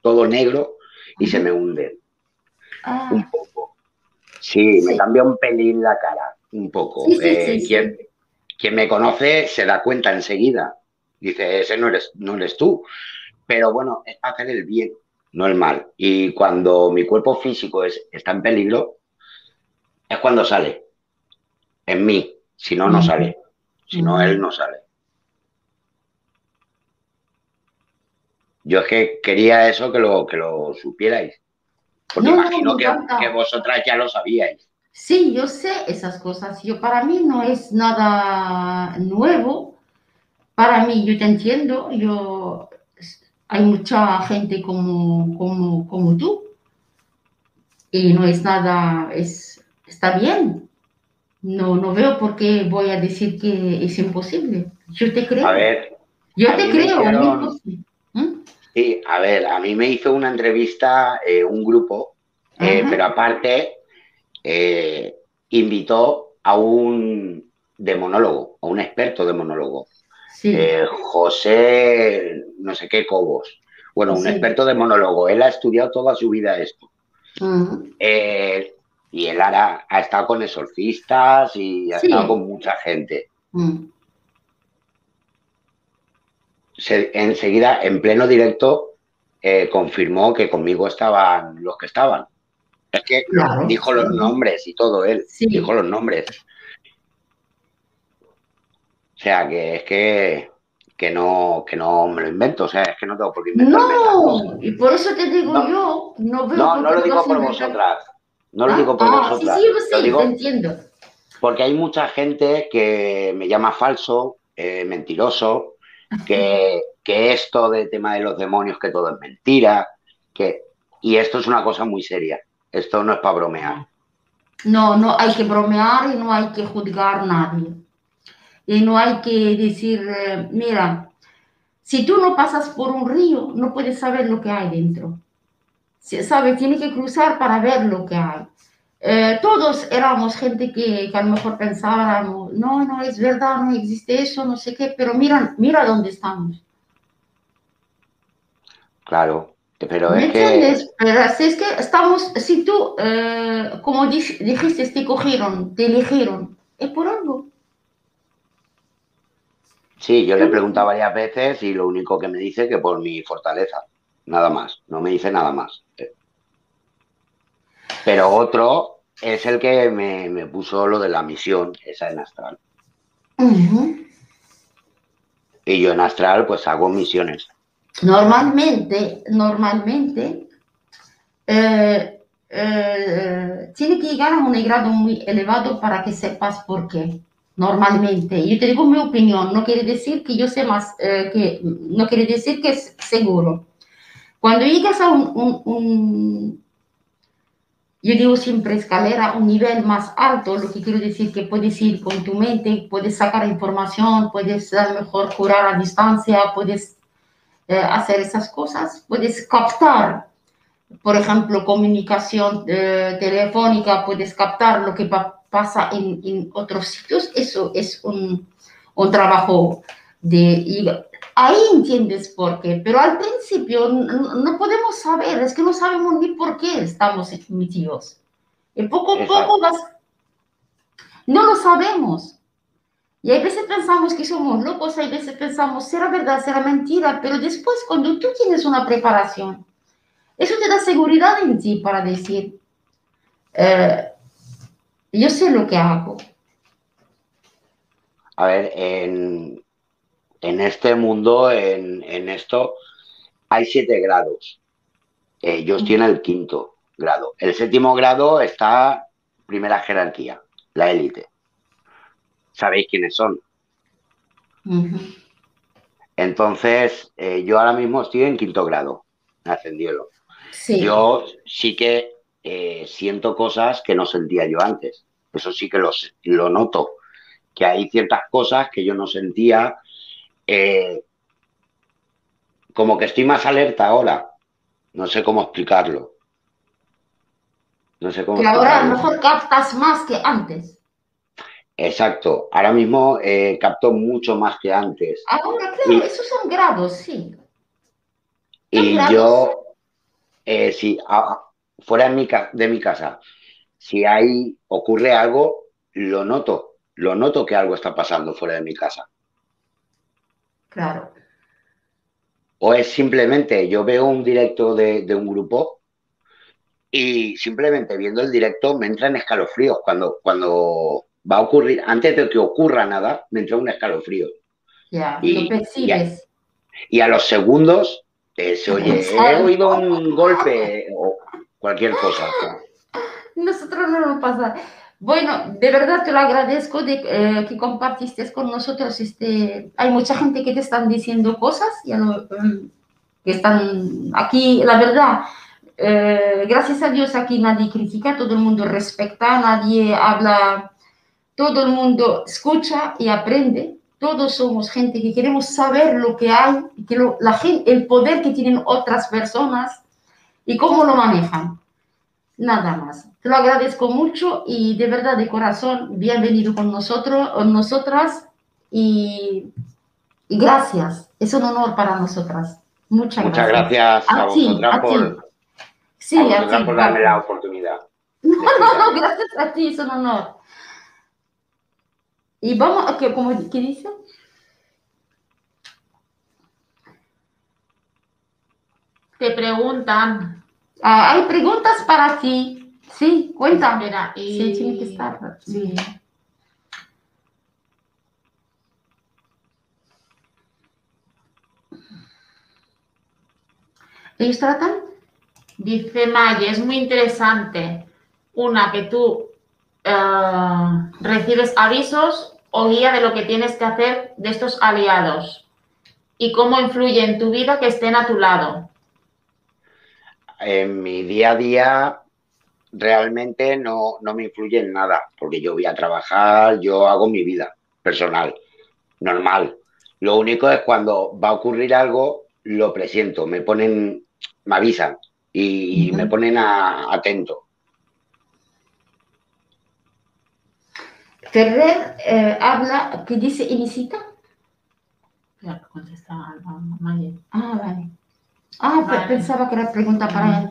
todo negro y se me hunde Ah, un poco. Sí, me cambia un pelín la cara, un poco. Sí, sí, Eh, quien, quien me conoce se da cuenta enseguida. Dice, ese no eres, no eres tú. Pero bueno, es para hacer el bien, no el mal. Y cuando mi cuerpo físico es, está en peligro, es cuando sale. En mí. Si no, no sale. Si no, él no sale. Yo es que quería eso que lo, que lo supierais. Porque No, no, imagino que vosotras ya lo sabíais. sí, yo sé esas cosas. Yo para mí no es nada nuevo. Para mí, yo te entiendo. Yo hay mucha gente como, como, como tú. Y no es nada, es, está bien. No, no veo por qué voy a decir que es imposible. Yo te creo. A ver, yo a te creo. hicieron-. ¿Mm? Sí, a ver, a mí me hizo una entrevista eh, un grupo, eh, pero aparte eh, invitó a un demonólogo, a un experto demonólogo, Sí. José, no sé qué, Cobos. Bueno, un Sí. experto demonólogo. Él ha estudiado toda su vida esto. Eh, y él ahora ha estado con exorcistas y ha Sí. estado con mucha gente. Mm. se- enseguida, en pleno directo, eh, confirmó que conmigo estaban los que estaban. Es que Claro. dijo los nombres y todo él, Sí. dijo los nombres. O sea, que es que, que, no, que no me lo invento, o sea, es que no tengo por qué inventarme. No, y por eso te digo No. yo, no veo No, no lo digo por vosotras, no lo Ah, digo por ah, vosotras, Sí, sí, yo lo sí, digo entiendo. porque hay mucha gente que me llama falso, eh, mentiroso, que, *laughs* que esto de tema de los demonios, que todo es mentira, que, y esto es una cosa muy seria, esto no es para bromear. No, no hay que bromear y no hay que juzgar a nadie. Y no hay que decir, eh, mira, si tú no pasas por un río, no puedes saber lo que hay dentro. ¿Sabes? Tienes que cruzar para ver lo que hay. Eh, todos éramos gente que, que, a lo mejor pensábamos, no, no es verdad, no existe eso, no sé qué, pero mira, mira dónde estamos. Claro, pero ¿Me es entiendes? que, Pero si es que estamos, si tú, eh, como dij- dijiste, te cogieron, te eligieron, es por algo. sí, yo le he preguntado varias veces y lo único que me dice que por mi fortaleza, nada más, no me dice nada más. Pero otro es el que me, me puso lo de la misión, esa en Astral. Y yo en Astral pues hago misiones. Normalmente, normalmente, eh, eh, tiene que llegar a un grado muy elevado para que sepas por qué. Normalmente, yo te digo mi opinión, no quiere decir que yo sé más, eh, que, no quiere decir que es seguro. Cuando llegas a un, un- un- yo digo siempre escalera, un nivel más alto, lo que quiero decir que puedes ir con tu mente, puedes sacar información, puedes a mejor curar a distancia, puedes eh, hacer esas cosas, puedes captar, por ejemplo, comunicación eh, telefónica, puedes captar lo que pa- pasa en, en otros sitios, eso es un, un trabajo de... ahí entiendes por qué, pero al principio n- n- no podemos saber, es que no sabemos ni por qué estamos metidos. Y poco a poco vas... No lo sabemos. Y hay veces pensamos que somos locos, hay veces pensamos, será verdad, será mentira, pero después cuando tú tienes una preparación, eso te da seguridad en ti para decir, eh, yo sé lo que hago. A ver, en, en este mundo, en, en esto, hay siete grados. Ellos tienen el quinto grado. El séptimo grado está primera jerarquía, la élite. ¿Sabéis quiénes son? Entonces, eh, yo ahora mismo estoy en quinto grado, me ascendieron. Sí, Yo sí que eh, siento cosas que no sentía yo antes. Eso sí que lo, sé- lo noto. Que hay ciertas cosas que yo no sentía. Eh, como que estoy más alerta ahora. No sé cómo explicarlo. No sé cómo que ahora a lo mejor captas más que antes. Exacto. Ahora mismo eh, capto mucho más que antes. Ahora, claro, Y- esos son grados, sí. Y grados. yo, eh, si a- fuera de mi, de mi casa, si hay, ocurre algo, lo noto. Lo noto que algo está pasando fuera de mi casa. Claro. O es simplemente, yo veo un directo de, de un grupo y simplemente viendo el directo me entran escalofríos. Cuando, cuando va a ocurrir, antes de que ocurra nada, me entra un escalofrío. Ya, Y- lo percibes. Y a los segundos eh, se oye, he oído un golpe o cualquier cosa. *laughs* Nosotros no nos pasa. Bueno, de verdad te lo agradezco de eh, que compartiste con nosotros. Este, hay mucha gente que te están diciendo cosas, ya no, mm, que están aquí, la verdad. eh, gracias a Dios aquí nadie critica, todo el mundo respeta, nadie habla, todo el mundo escucha y aprende. Todos somos gente que queremos saber lo que hay, que lo- la gente, el poder que tienen otras personas y cómo lo manejan. Nada más. Te lo agradezco mucho y de verdad de corazón, bienvenido con nosotros, con nosotras y, y gracias. Es un honor para nosotras. Muchas, Muchas gracias. gracias a A vosotras a ti. por, Sí, a a vosotras ti, por darme la oportunidad. No, no, no, gracias a ti, es un honor. Y vamos a que, como, ¿qué dice? Te preguntan. Ah, hay preguntas para ti. Sí, cuéntame. Y... Sí, tiene que estar. Sí. ¿Ellos tratan? Dice Maye, es muy interesante. Una, que tú eh, recibes avisos o guía de lo que tienes que hacer de estos aliados y cómo influye en tu vida que estén a tu lado. En mi día a día realmente no, no me influye en nada, porque yo voy a trabajar, yo hago mi vida personal, normal. Lo único es cuando va a ocurrir algo, lo presiento, me ponen, me avisan y, y me ponen a- atento. Ferrer eh, habla, ¿qué dice Inesita? Ya contesta a a Mayer. Ah, vale. Ah, Vale. pensaba que era pregunta para él.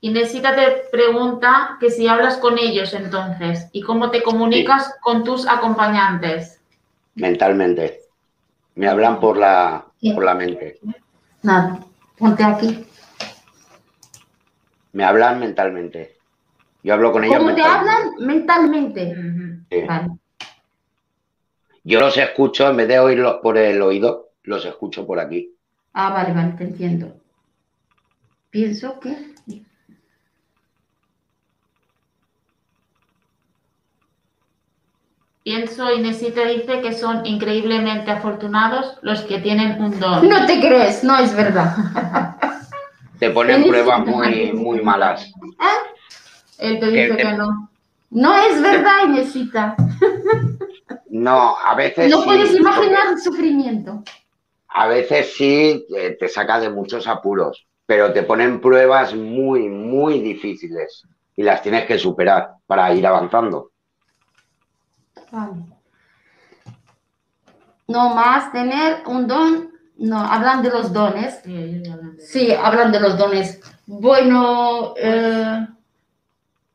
Inesita te pregunta que si hablas con ellos entonces y cómo te comunicas con tus acompañantes. mentalmente. Me hablan por la, por la mente. Nada, ponte aquí. Me hablan mentalmente. Yo hablo con ellos ¿Cómo te hablan? Mentalmente. Sí. Vale. Yo los escucho, en vez de oírlos por el oído, los escucho por aquí. Ah, vale, vale, te entiendo. Pienso que... Pienso, Inesita dice que son increíblemente afortunados los que tienen un don. No te crees, no es verdad. Te ponen pruebas muy, muy malas. Él te dice Que- que no. No es verdad, Inesita. No, a veces No sí, puedes porque imaginar el sufrimiento. A veces sí eh, te saca de muchos apuros, pero te ponen pruebas muy, muy difíciles y las tienes que superar para ir avanzando. Vale. No más tener un don. No, hablan de los dones. Sí, ellos ya hablan de- Sí, hablan de los dones. Bueno, eh,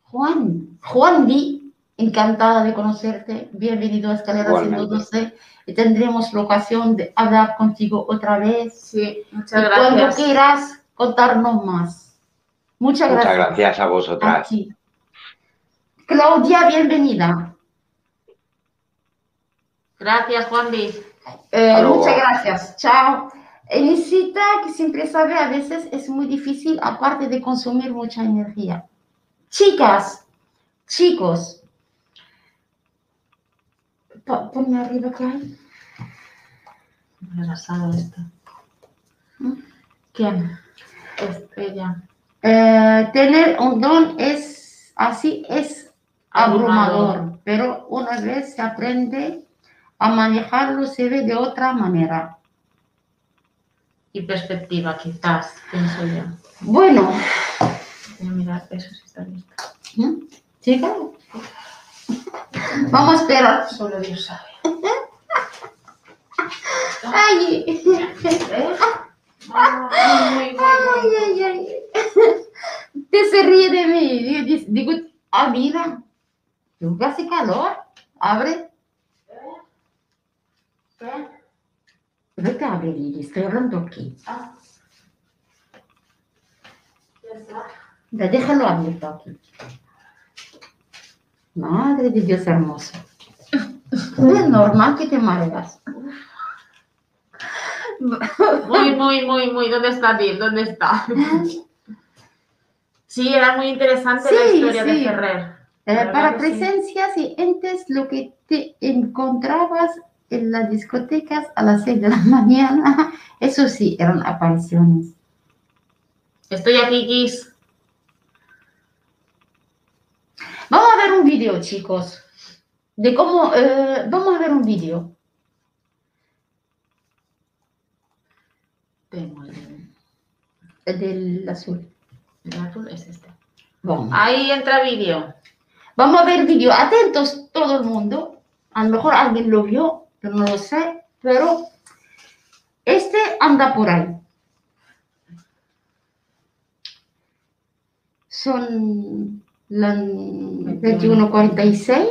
Juan, Juan Di, encantada de conocerte. Bienvenido a Escalera Igualmente. 112. Y tendremos la ocasión de hablar contigo otra vez. Sí, muchas Y cuando gracias. quieras contarnos más. Muchas Muchas gracias. gracias a vosotras. Claudia, bienvenida. Gracias, Juan Di. Eh, muchas gracias. Chao. Elisita, que siempre sabe, a veces es muy difícil, aparte de consumir mucha energía. Chicas, chicos, ponme arriba que hay. Retrasado esto. ¿Mm? ¿Quién? Es ella. Eh, tener un don es así, es abrumador, Abrumador. pero una vez se aprende a manejarlo, se ve de otra manera. Y perspectiva, quizás, pienso yo. Bueno, Voy a mirar, eso sí está listo. ¿Mm? chicas, vamos esperar. Solo Dios sabe. Ay, Ay, ay, ay. Te se ríe de mí. Digo, ah, mira, que hace calor. Abre. Vete a abrir, estoy hablando aquí. Ah. Ya está. Déjalo abierto aquí. Madre de Dios hermoso. Es normal que te mareas. Muy, muy, muy, muy. ¿Dónde está Dil? ¿Dónde está? Sí, era muy interesante la Sí, historia de. Ferrer. Eh, para sí. presencias y entes, lo que te encontrabas en las discotecas a las 6 de la *laughs* mañana, eso sí, eran apariciones. Estoy aquí, Kiss. Vamos a ver un vídeo, chicos, de cómo, eh, vamos a ver un vídeo. Tengo el, el del azul. el azul, es este. Vamos. Ahí entra vídeo. Vamos a ver vídeo. Atentos todo el mundo. A lo mejor alguien lo vio, pero no lo sé. Pero este anda por ahí. Son las 21.46.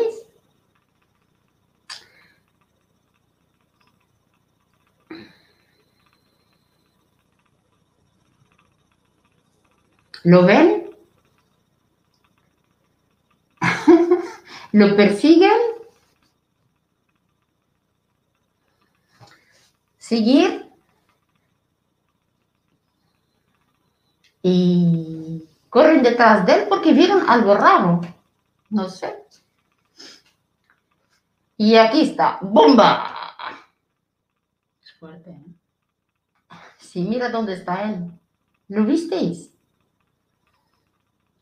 ¿Lo ven? *laughs* lo persiguen, seguir y corren detrás de él porque vieron algo raro, no sé. Y aquí está, ¡bomba! Es fuerte, ¿eh? Sí, mira dónde está él. ¿Lo visteis?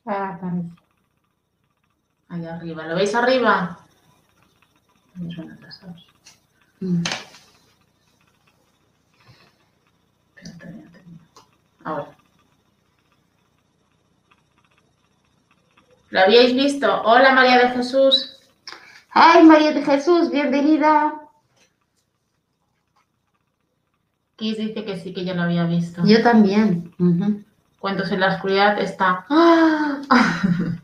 Ah, parece. Ahí arriba. ¿Lo veis arriba? Atrasados. Mm. Ahora. ¿Lo habíais visto? Hola María de Jesús. Ay, María de Jesús, bienvenida. Kiss dice que sí, que ya lo había visto. Yo también. Ujú. Cuentos en la oscuridad está. Ah, *gasps*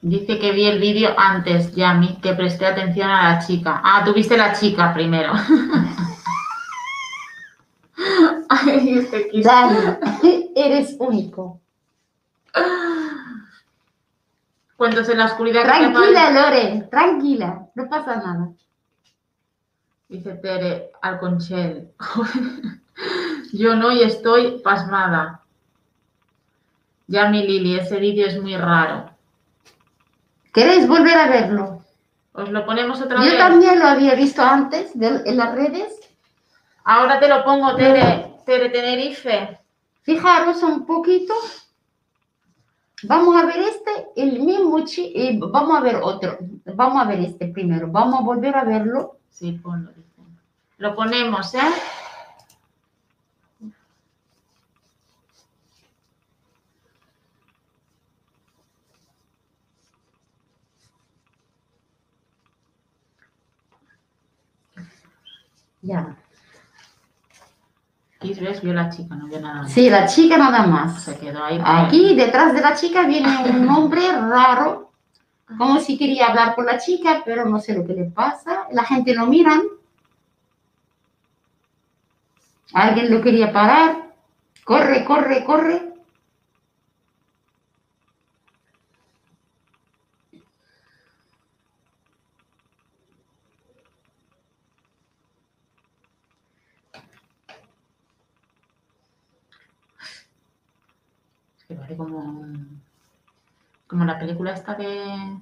Dice que vi el vídeo antes, Yami, que presté atención a la chica. Ah, tú viste la chica primero. *laughs* *laughs* Ay, este Kiss. Eres único. Cuentos en la oscuridad. Tranquila, Lore, tranquila, no pasa nada. Dice Tere Alconchel. *laughs* Yo no y estoy pasmada. Ya mi Lili, ese vídeo es muy raro. ¿Queréis volver a verlo? ¿Os lo ponemos otra Yo vez? también lo había visto antes de- en las redes. Ahora te lo pongo, Tere. Tere Tenerife. Fijaros un poquito. Vamos a ver este, el mismo chi- y vamos a ver otro. Vamos a ver este primero. Vamos a volver a verlo. Sí, ponlo. Lo ponemos, ¿eh? Ya. Aquí ves, vio la chica, no vio nada más. Sí, la chica nada más. Se quedó ahí. Aquí detrás de la chica viene un *laughs* hombre raro, como si quería hablar con la chica, pero no sé lo que le pasa. La gente lo miran. Alguien lo quería parar. Corre, corre, corre. Es que parece como, un- como la película esta de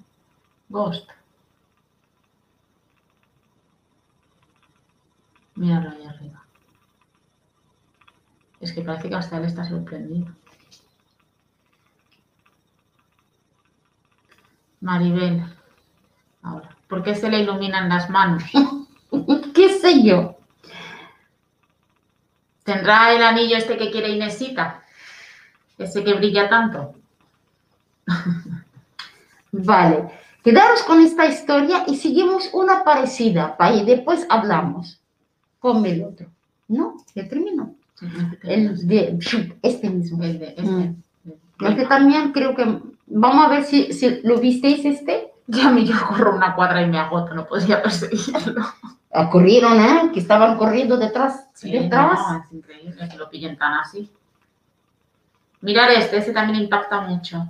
Ghost. Míralo ahí arriba. Es que parece que hasta él está sorprendido. Maribel. Ahora. ¿Por qué se le iluminan las manos? *laughs* ¿Qué sé yo? ¿Tendrá el anillo este que quiere Inesita? Ese que brilla tanto. Vale. Quedaros con esta historia y seguimos una parecida. pa- Y después hablamos. Ponme el otro. ¿No? Ya terminó. El de este mismo. El de este. Mm. Este también creo que. Vamos a ver si, si lo visteis este. Ya me yo corro una cuadra y me agoto, no podría perseguirlo. Ah, Corrieron, ¿eh? Que estaban corriendo detrás. Sí, detrás. no, es increíble que lo pillen tan así. Mirar este, este también impacta mucho.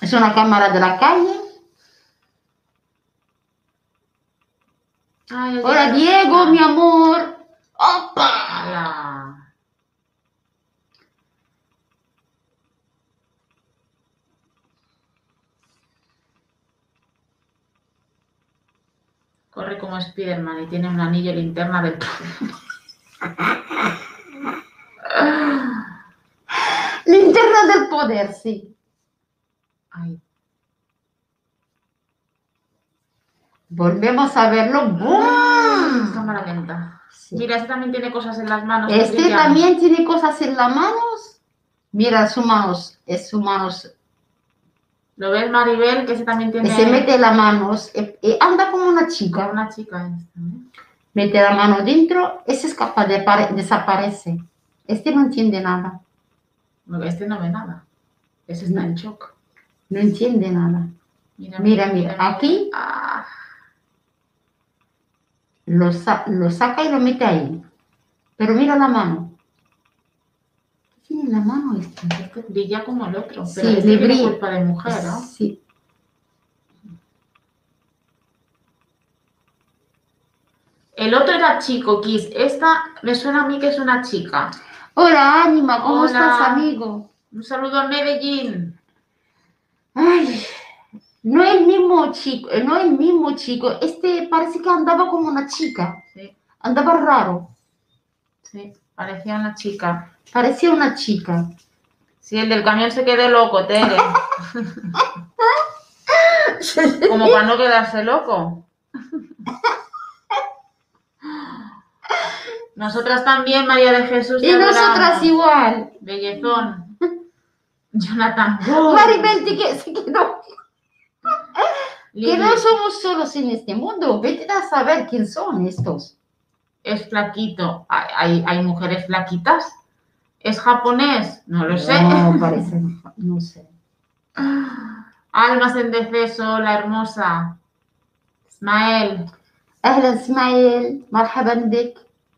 Es una cámara de la calle. Ay, Hola, Diego. Mi amor. ¡Opa! Corre como Spiderman y tiene un anillo linterna del *laughs* Linterna del poder, sí. Ay, Volvemos a verlo. ¡Bum! cámara lenta. Sí. Mira, este también tiene cosas en las manos. Este también tiene cosas en las manos. Mira sus manos, es sus manos. ¿Lo ves, Maribel? Que ese también tiene... Se mete las manos y, y anda como una Como chica. una chica esta, ¿eh? Mete la mano dentro, ese es capaz de pare- desaparece. Este no entiende nada, No, Este no ve nada. Ese está en shock. No entiende nada. Mira, Mira, mira, aquí Ah, lo, sa- lo saca y lo mete ahí. Pero mira la mano. ¿Qué tiene en la mano brilla como el otro. Sí, Pero este le brilla. culpa de mujer, ¿no? Sí. El otro era chico, Kiss. Esta me suena a mí que es una chica. Hola, Ánima, ¿cómo Hola. estás, amigo? Un saludo a Medellín. Ay, no el mismo chico, no el mismo chico. Este parece que andaba como una chica, Sí, andaba raro. sí. Parecía una chica. Parecía una chica. Sí, el del camión se quedó loco, Tere. Como para no quedarse loco. Nosotras también, María de Jesús. Y nosotras igual. Bellezón. Jonathan Maribel, que, se quedó. Que no somos solos en este mundo. Vete a saber quién son estos. Es flaquito. Hay, hay, mujeres flaquitas. ¿Es japonés? No lo sé. No, *laughs* parece, no sé. Almas en deceso, la hermosa. Ismael. Ahlan, Ismael. Marhaban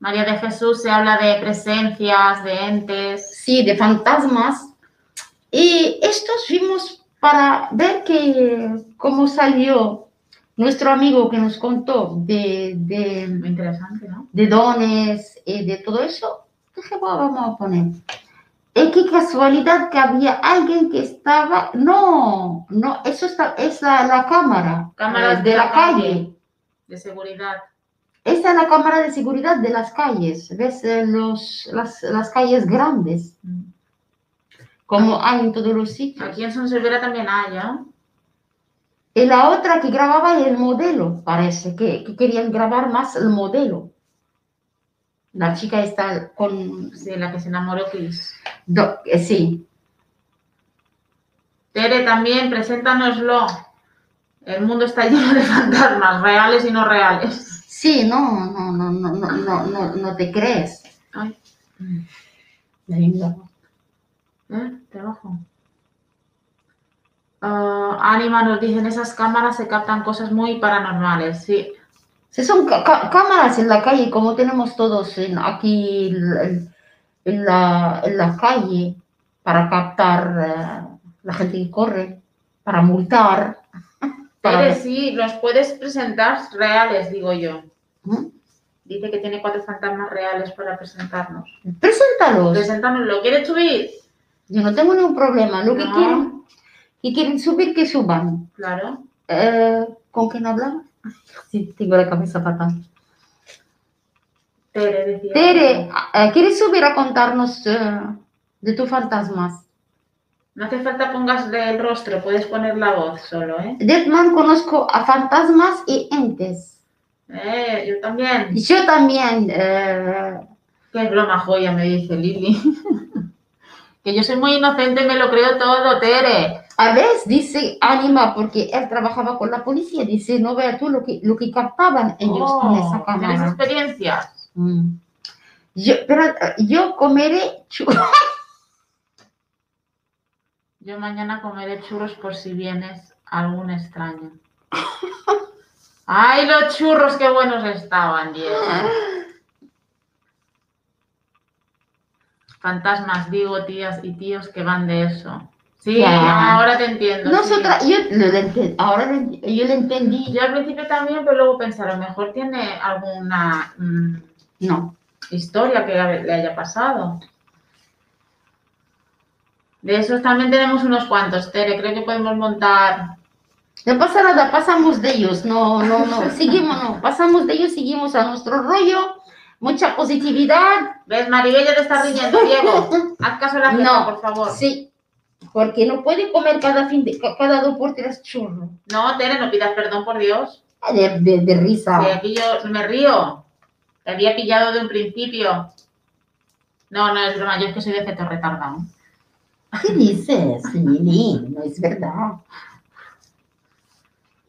María de Jesús se habla de presencias, de entes. Sí, de fantasmas. Y estos vimos para ver que cómo salió nuestro amigo que nos contó de, de, interesante, ¿no? de dones y de todo eso. Dije, bueno, vamos a poner. Y qué casualidad que había alguien que estaba. No, no, eso está, es la, la cámara Cámaras eh, de la calle. De seguridad. Esta es la cámara de seguridad de las calles. ¿Ves? Eh, Los, las, las calles grandes, como hay en todos los sitios. Aquí en Son Silvera también hay, ¿no? Y la otra que grababa el modelo, parece, que, que querían grabar más el modelo. La chica está con... Sí, la que se enamoró Chris. do- eh, sí, Tere, también, preséntanoslo. El mundo está lleno de fantasmas, reales y no reales. sí, no, no, no, no, no, no, no, no te crees. Ay, Venga. ¿Eh? Te bajo. Ah, Ánima nos dice, en esas cámaras se captan cosas muy paranormales, sí. Si son cámaras en la calle, como tenemos todos en- aquí en, en la, en la calle, para captar eh, la gente que corre, para multar. *laughs* Para sí, los puedes presentar reales, digo yo. ¿Mm? Dice que tiene cuatro fantasmas reales para presentarnos. Preséntalos. Preséntanoslo. ¿Quieres subir? Yo no tengo ningún problema. Lo que No. quieren, que quieren subir, que suban. Claro. Eh, ¿Con quién hablamos? Sí, tengo la cabeza fatal. Tere, decía. Tere, eh, ¿quieres subir a contarnos eh, de tus fantasmas? No hace falta pongas el rostro, puedes poner la voz solo, ¿eh? Deadman conozco a fantasmas y entes. Eh, yo también. Yo también. eh, Qué broma joya, me dice Lili. *laughs* que yo soy muy inocente y me lo creo todo, Tere. a veces dice Anima, porque él trabajaba con la policía, dice, no vea tú lo que, lo que captaban ellos con esa Oh, ¿Tienes cámara. experiencias? Mm. Yo, pero eh, yo comeré churros. *laughs* Yo mañana comeré churros por si vienes algún extraño. *laughs* ¡Ay, los churros qué buenos estaban, Diego! *laughs* Fantasmas, digo, tías y tíos que van de eso. Sí, ahora te entiendo. sí. Nosotras, yo lo enten- ahora yo lo entendí. Yo al principio también, pero luego pensé, a lo mejor tiene alguna mm, No. historia que le haya pasado. De esos también tenemos unos cuantos, Tere. Creo que podemos montar. No pasa nada, pasamos de ellos. No, no, no. *laughs* Seguimos, no. Pasamos de ellos, seguimos a nuestro rollo. Mucha positividad. ¿Ves, Maribel ya te está riñendo, Diego? Haz caso a la jefa, No. por favor. Sí. Porque no puede comer cada fin de, ca- cada dos por tres churros. No, Tere, no pidas perdón, por Dios. De, de, de risa. Aquí yo me río. Te había pillado de un principio. No, no es broma, yo es que soy de feto retardado. ¿Qué dices, Lili? No es verdad.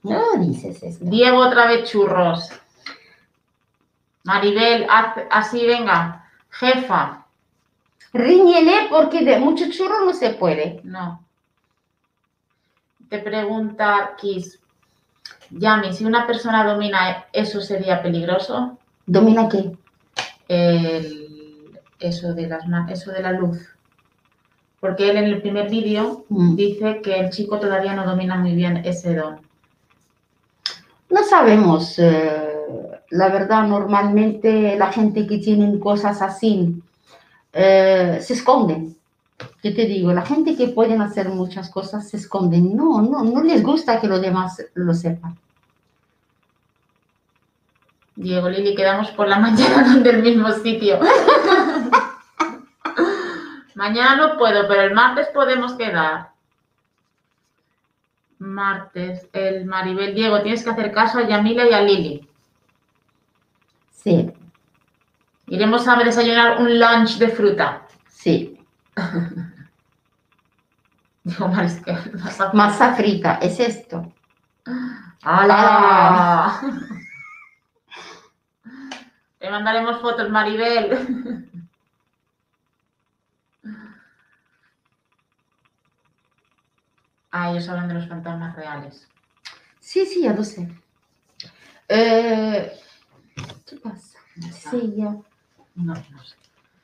No dices eso. Diego, otra vez churros. Maribel, haz así, venga. Jefa, Riñele porque de mucho churro no se puede. no. Te pregunta Kiss. Yami, si una persona domina eso sería peligroso. ¿Domina qué? El- eso, de las, eso de la luz. Porque él en el primer vídeo Mm. dice que el chico todavía no domina muy bien ese don. No sabemos. eh, la verdad, normalmente la gente que tienen cosas así eh, se esconden. ¿Qué te digo? La gente que pueden hacer muchas cosas se esconden. No, no, no les gusta que los demás lo sepan. Diego Lili, quedamos por la *laughs* mañana del mismo sitio. *laughs* Mañana no puedo, pero el martes podemos quedar. Martes, el Maribel Diego, tienes que hacer caso a Yamila y a Lili. Sí, Iremos a desayunar un lunch de fruta. sí. *laughs* Digo, Masa frita, es esto. ¡Hala! *laughs* Te mandaremos fotos, Maribel. *laughs* Ah, ellos hablan de los fantasmas reales. Sí, sí, ya lo sé. Eh, ¿Qué pasa? Sí, ya. No, no sé.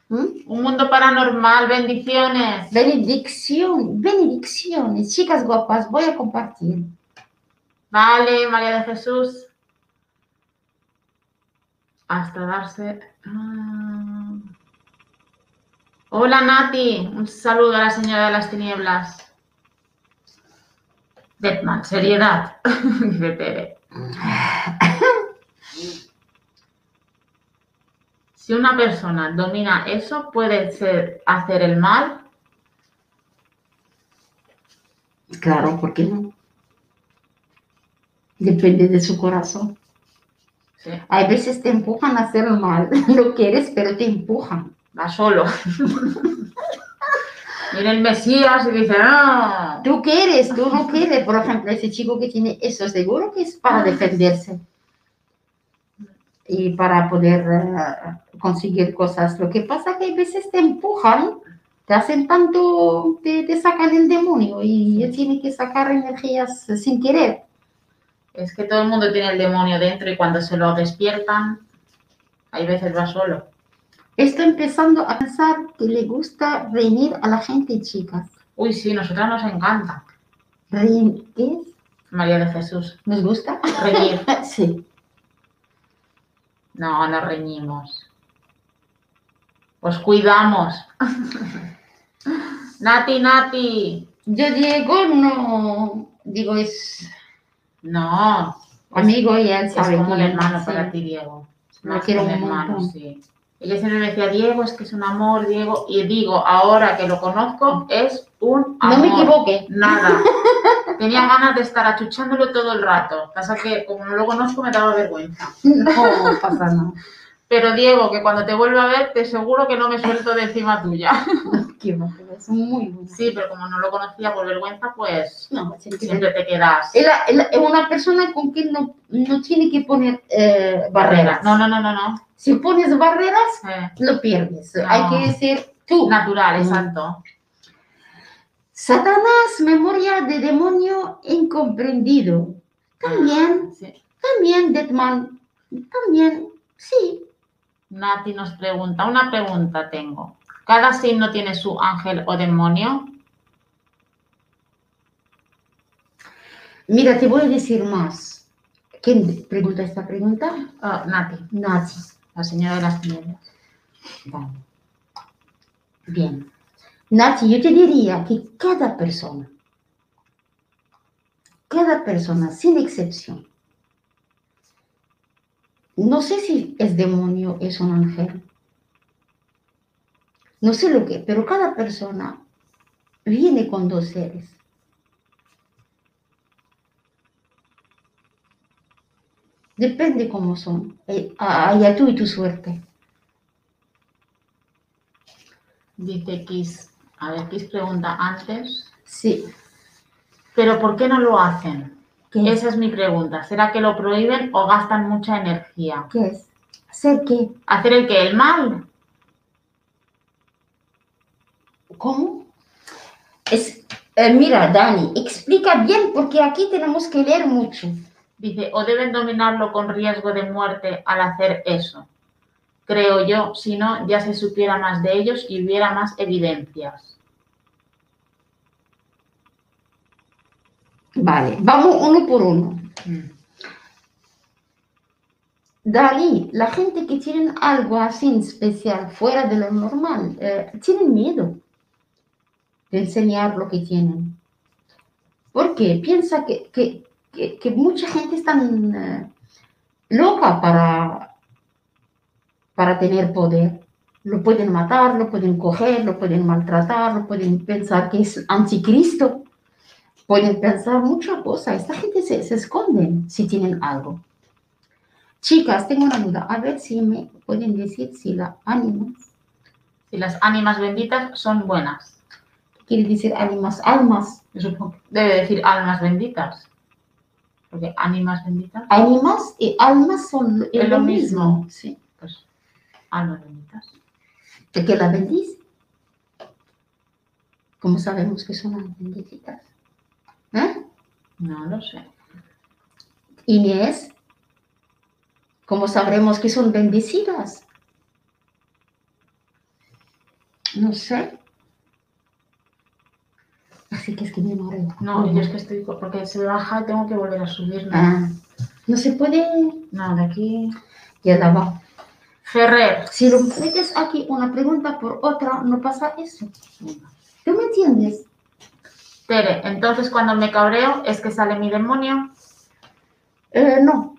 ¿Mm? Un mundo paranormal, bendiciones. Benedicción, benedicciones. Chicas guapas, voy a compartir. Vale, María de Jesús. Hasta darse. Ah. Hola Nati, un saludo a la señora de las tinieblas. Deadman, seriedad, *laughs* dice Tere. *laughs* Si una persona domina eso, puede ser hacer el mal. Claro, ¿por qué no? Depende de su corazón. Sí, Hay veces te empujan a hacer el mal. *laughs* No quieres, pero te empujan. va solo. *laughs* Viene el Mesías y dice, no. Tú quieres, tú no quieres. Por ejemplo, ese chico que tiene eso, seguro que es para defenderse. Y para poder eh, conseguir cosas. Lo que pasa es que hay veces te empujan, te hacen tanto, te, te sacan el demonio y él tiene que sacar energías sin querer. Es que todo el mundo tiene el demonio dentro y cuando se lo despiertan, hay veces va solo. Estoy empezando a pensar que le gusta reñir a la gente, chicas. Uy, sí, nosotras nos encanta. Reñir, ¿qué? María de Jesús. ¿Nos gusta? Reñir. *laughs* Sí. No, no reñimos. Os cuidamos. *laughs* Nati, Nati. Yo, Diego, no. Digo, es No, amigo y él es sabe como un hermano sí. para ti, Diego. Más quiero un un hermano, montón. sí. Ella siempre me decía, Diego, es que es un amor, Diego. Y digo, ahora que lo conozco, es un amor. No me equivoque. Nada. *laughs* Tenía ganas de estar achuchándolo todo el rato. Pasa que como no lo conozco me daba vergüenza. No pasa nada. Pero Diego, que cuando te vuelva a ver, te seguro que no me suelto de encima tuya. *laughs* Qué es muy bueno. Sí, pero como no lo conocía por vergüenza, pues No, sí. siempre te quedas. Es una persona con quien no, no tiene que poner eh, barreras. No, no, no, no, no. Si pones barreras, Eh, lo pierdes. No. Hay que ser tú. natural, Mm. Satanás, memoria de demonio incomprendido. También, Sí. también, Detman. También, sí. Nati nos pregunta, una pregunta tengo. ¿Cada signo tiene su ángel o demonio? Mira, te voy a decir más. ¿Quién pregunta esta pregunta? Ah, Nati, Nati. la señora de las tinieblas. Vale. Bien. Nati, yo te diría que cada persona, cada persona, sin excepción, no sé si es demonio, es un ángel, no sé lo que, pero cada persona viene con dos seres. Depende cómo son. Allá tú y tu suerte. Dice. A ver, Kiss pregunta antes. Sí. ¿Pero por qué no lo hacen? ¿Qué es? Esa es mi pregunta. ¿Será que lo prohíben o gastan mucha energía? ¿Qué es? ¿Hacer qué? ¿Hacer el que? ¿El mal? ¿Cómo? Es, eh, mira, Dani, explica bien porque aquí tenemos que leer mucho. Dice, o deben dominarlo con riesgo de muerte al hacer eso. Creo yo, si no, ya se supiera más de ellos y hubiera más evidencias. Vale, vamos uno por uno. Dani, la gente que tiene algo así especial, fuera de lo normal, eh, tienen miedo de enseñar lo que tienen. ¿Por qué? Piensa que, que, que, que mucha gente está eh, loca para, para tener poder. Lo pueden matar, lo pueden coger, lo pueden maltratar, lo pueden pensar que es anticristo. Pueden pensar muchas cosas. Esta gente se, se esconde si tienen algo. Chicas, tengo una duda. A ver si me pueden decir si la ánimas, Si las ánimas benditas son buenas. quiere decir ánimas, almas. Supongo debe decir almas benditas. Porque ánimas benditas, Ánimas y almas son Es lo lo mismo. Sí. Almas benditas. ¿De qué la bendice? ¿Cómo sabemos que son almas benditas? ¿Eh? No lo sé. Inés, ¿cómo sabremos que son bendecidas? No sé. Así que es que me mareo. No, yo es que estoy, porque se baja y tengo que volver a subir. ¿no? Ah, no se puede. No, de aquí. Ya la va. Ferrer. Si lo metes aquí una pregunta por otra, no pasa eso. ¿Tú me entiendes? Tere, entonces cuando me cabreo es que sale mi demonio. Eh, no.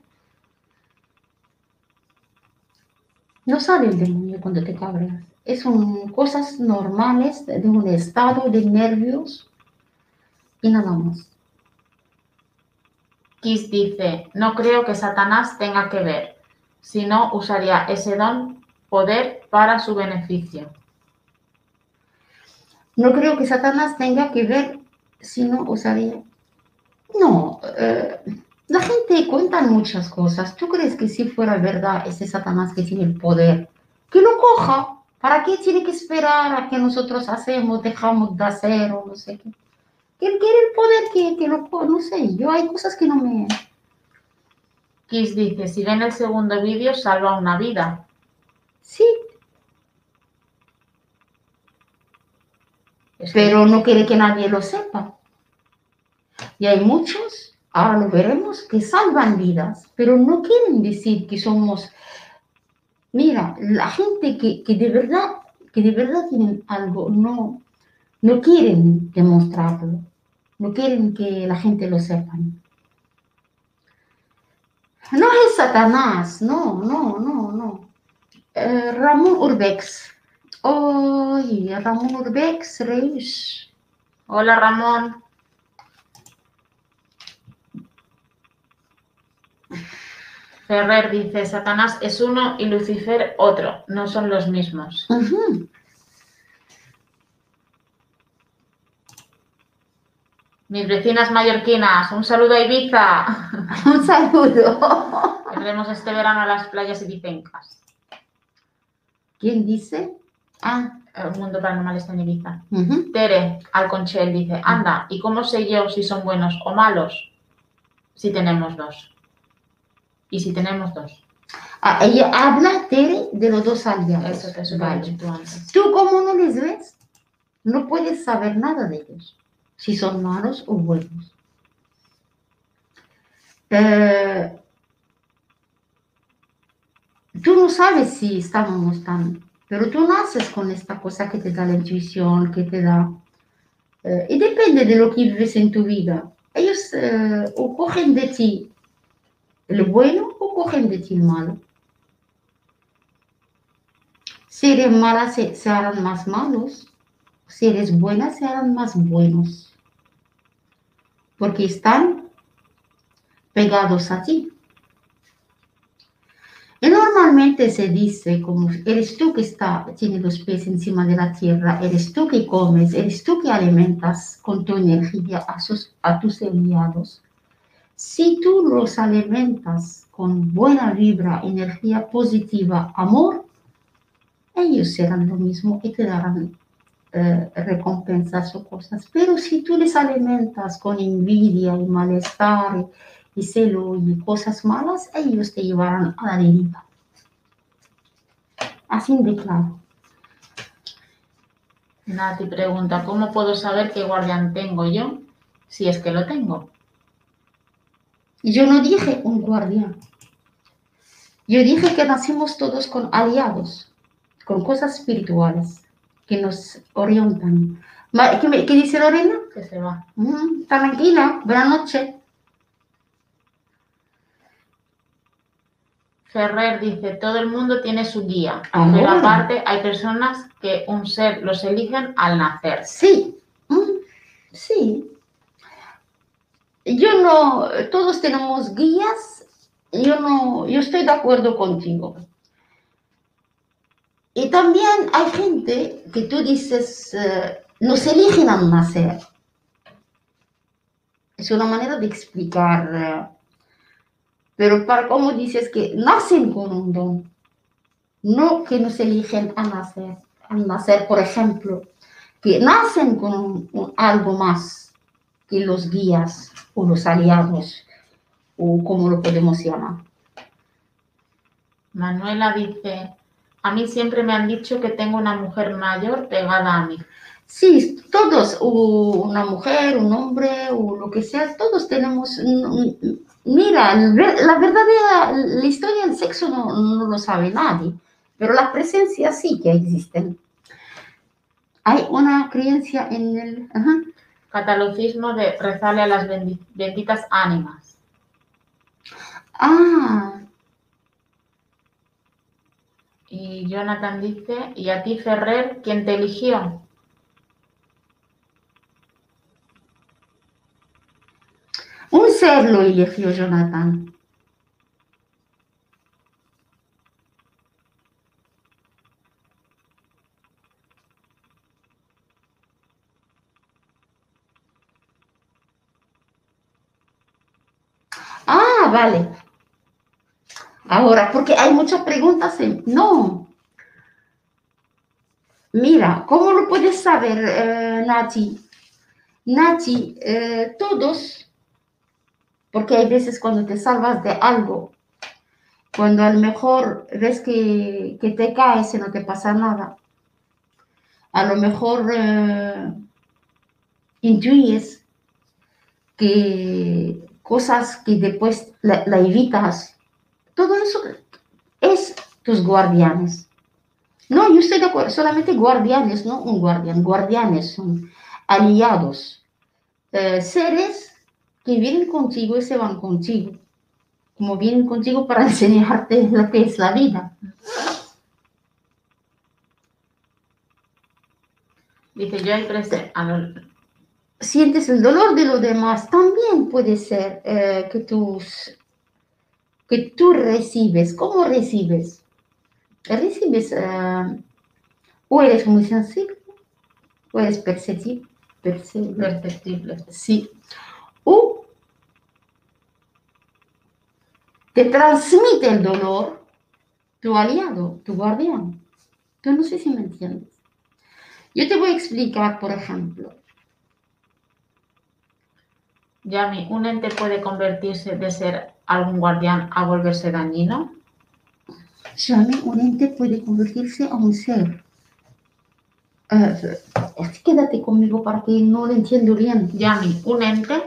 No sale el demonio cuando te cabreas. Es un- cosas normales de un estado de nervios y nada más. Kiss dice, no creo que Satanás tenga que ver, si no usaría ese don, poder para su beneficio. No creo que Satanás tenga que ver si no usaría. No, eh, la gente cuenta muchas cosas. ¿Tú crees que si fuera verdad ese Satanás que tiene el poder, que lo coja? ¿Para qué tiene que esperar a que nosotros hacemos, dejamos de hacer o no sé qué? Él quiere el poder, que, que lo no sé. Yo hay cosas que no me. Kiss dice, si ven el segundo vídeo, salva una vida. Sí, Es que- pero no quiere que nadie lo sepa. Y hay muchos, ahora lo veremos, que salvan vidas, pero no quieren decir que somos... Mira, la gente que, que de verdad, que de verdad tienen algo, no, no quieren demostrarlo, no quieren que la gente lo sepa. No es Satanás, no, no, no, no. Eh, Ramón Urbex. Oye, Ramón Urbex, Reus. Hola Ramón. Ferrer dice, Satanás es uno y Lucifer otro, no son los mismos. Mis vecinas mallorquinas, un saludo a Ibiza. *laughs* Un saludo. Iremos este verano a las playas ibicencas. ¿Quién dice? Ah, El mundo paranormal está en Ibiza. ujú. Tere Alconchel dice, anda, ¿y cómo sé yo si son buenos o malos? Si tenemos dos. ¿Y si tenemos dos? Ah, ella habla, Tere, de los dos aliados. Eso, eso Vale. tú antes. Tú como no les ves, no puedes saber nada de ellos, si son malos o buenos. Eh, tú no sabes si están o no están, pero tú naces con esta cosa que te da la intuición, que te da... eh, y depende de lo que vives en tu vida. Ellos eh, o cogen de ti el bueno o cogen de ti el malo. Si eres mala, se, se harán más malos. Si eres buena, se harán más buenos. Porque están pegados a ti. Y normalmente se dice como eres tú que está, tiene los pies encima de la tierra, eres tú que comes, eres tú que alimentas con tu energía a, a tus enviados. Si tú los alimentas con buena vibra, energía positiva, amor, ellos serán lo mismo y te darán eh, recompensas o cosas. Pero si tú les alimentas con envidia y malestar y, celo y cosas malas, ellos te llevarán a la deriva. Así de claro. Nati pregunta, ¿cómo puedo saber qué guardián tengo yo? Si es que lo tengo. Yo no dije un guardián. Yo dije que nacimos todos con aliados, con cosas espirituales que nos orientan. ¿Qué, me- qué dice Lorena? Que se va. Mm, tranquila, buenas noches. Ferrer dice, todo el mundo tiene su guía, Ahora. pero aparte hay personas que un ser los eligen al nacer. Sí, mm, sí. Yo no, todos tenemos guías, yo no, yo estoy de acuerdo contigo. Y también hay gente que tú dices, eh, nos eligen al nacer. Es una manera de explicar, eh, pero para cómo dices que nacen con un don, no que nos eligen al nacer. Al nacer, por ejemplo, que nacen con un- un- algo más que los guías o los aliados, o como lo podemos llamar. Manuela dice, a mí siempre me han dicho que tengo una mujer mayor pegada a mí. Sí, todos, una mujer, un hombre, o lo que sea, todos tenemos. Mira, la verdadera, la historia del sexo no, no lo sabe nadie, pero la presencia sí que existen. Hay una creencia en el. ajá. Catalogismo de rezarle a las bendi- benditas ánimas. Ah, Y Jonathan dice, ¿y a ti Ferrer, quién te eligió? un ser lo eligió Jonathan. Ah, vale. Ahora, porque hay muchas preguntas. en- No. Mira, ¿cómo lo puedes saber, eh, Nati? Nati, eh, todos, porque hay veces cuando te salvas de algo, cuando a lo mejor ves que, que te caes y no te pasa nada, a lo mejor eh, intuyes que cosas que después la, la evitas, todo eso es tus guardianes. No, yo estoy de acuerdo, solamente guardianes, no un guardián, guardianes son aliados, eh, seres que vienen contigo y se van contigo, como vienen contigo para *laughs* enseñarte lo que es la vida. Dice, a los- Sientes el dolor de los demás, también puede ser eh, que, tus, que tú recibes. ¿Cómo recibes? Recibes, eh, o eres muy sensible, o eres perceptivo, perce- perceptibles. Sí. O te transmite el dolor tu aliado, tu guardián. Yo no sé si me entiendes. Yo te voy a explicar, por ejemplo. Yami, ¿un ente puede convertirse de ser algún guardián a volverse dañino? Llame, un ente puede convertirse a un ser. Eh, quédate conmigo para que no lo entiendo bien. Yami, ¿un ente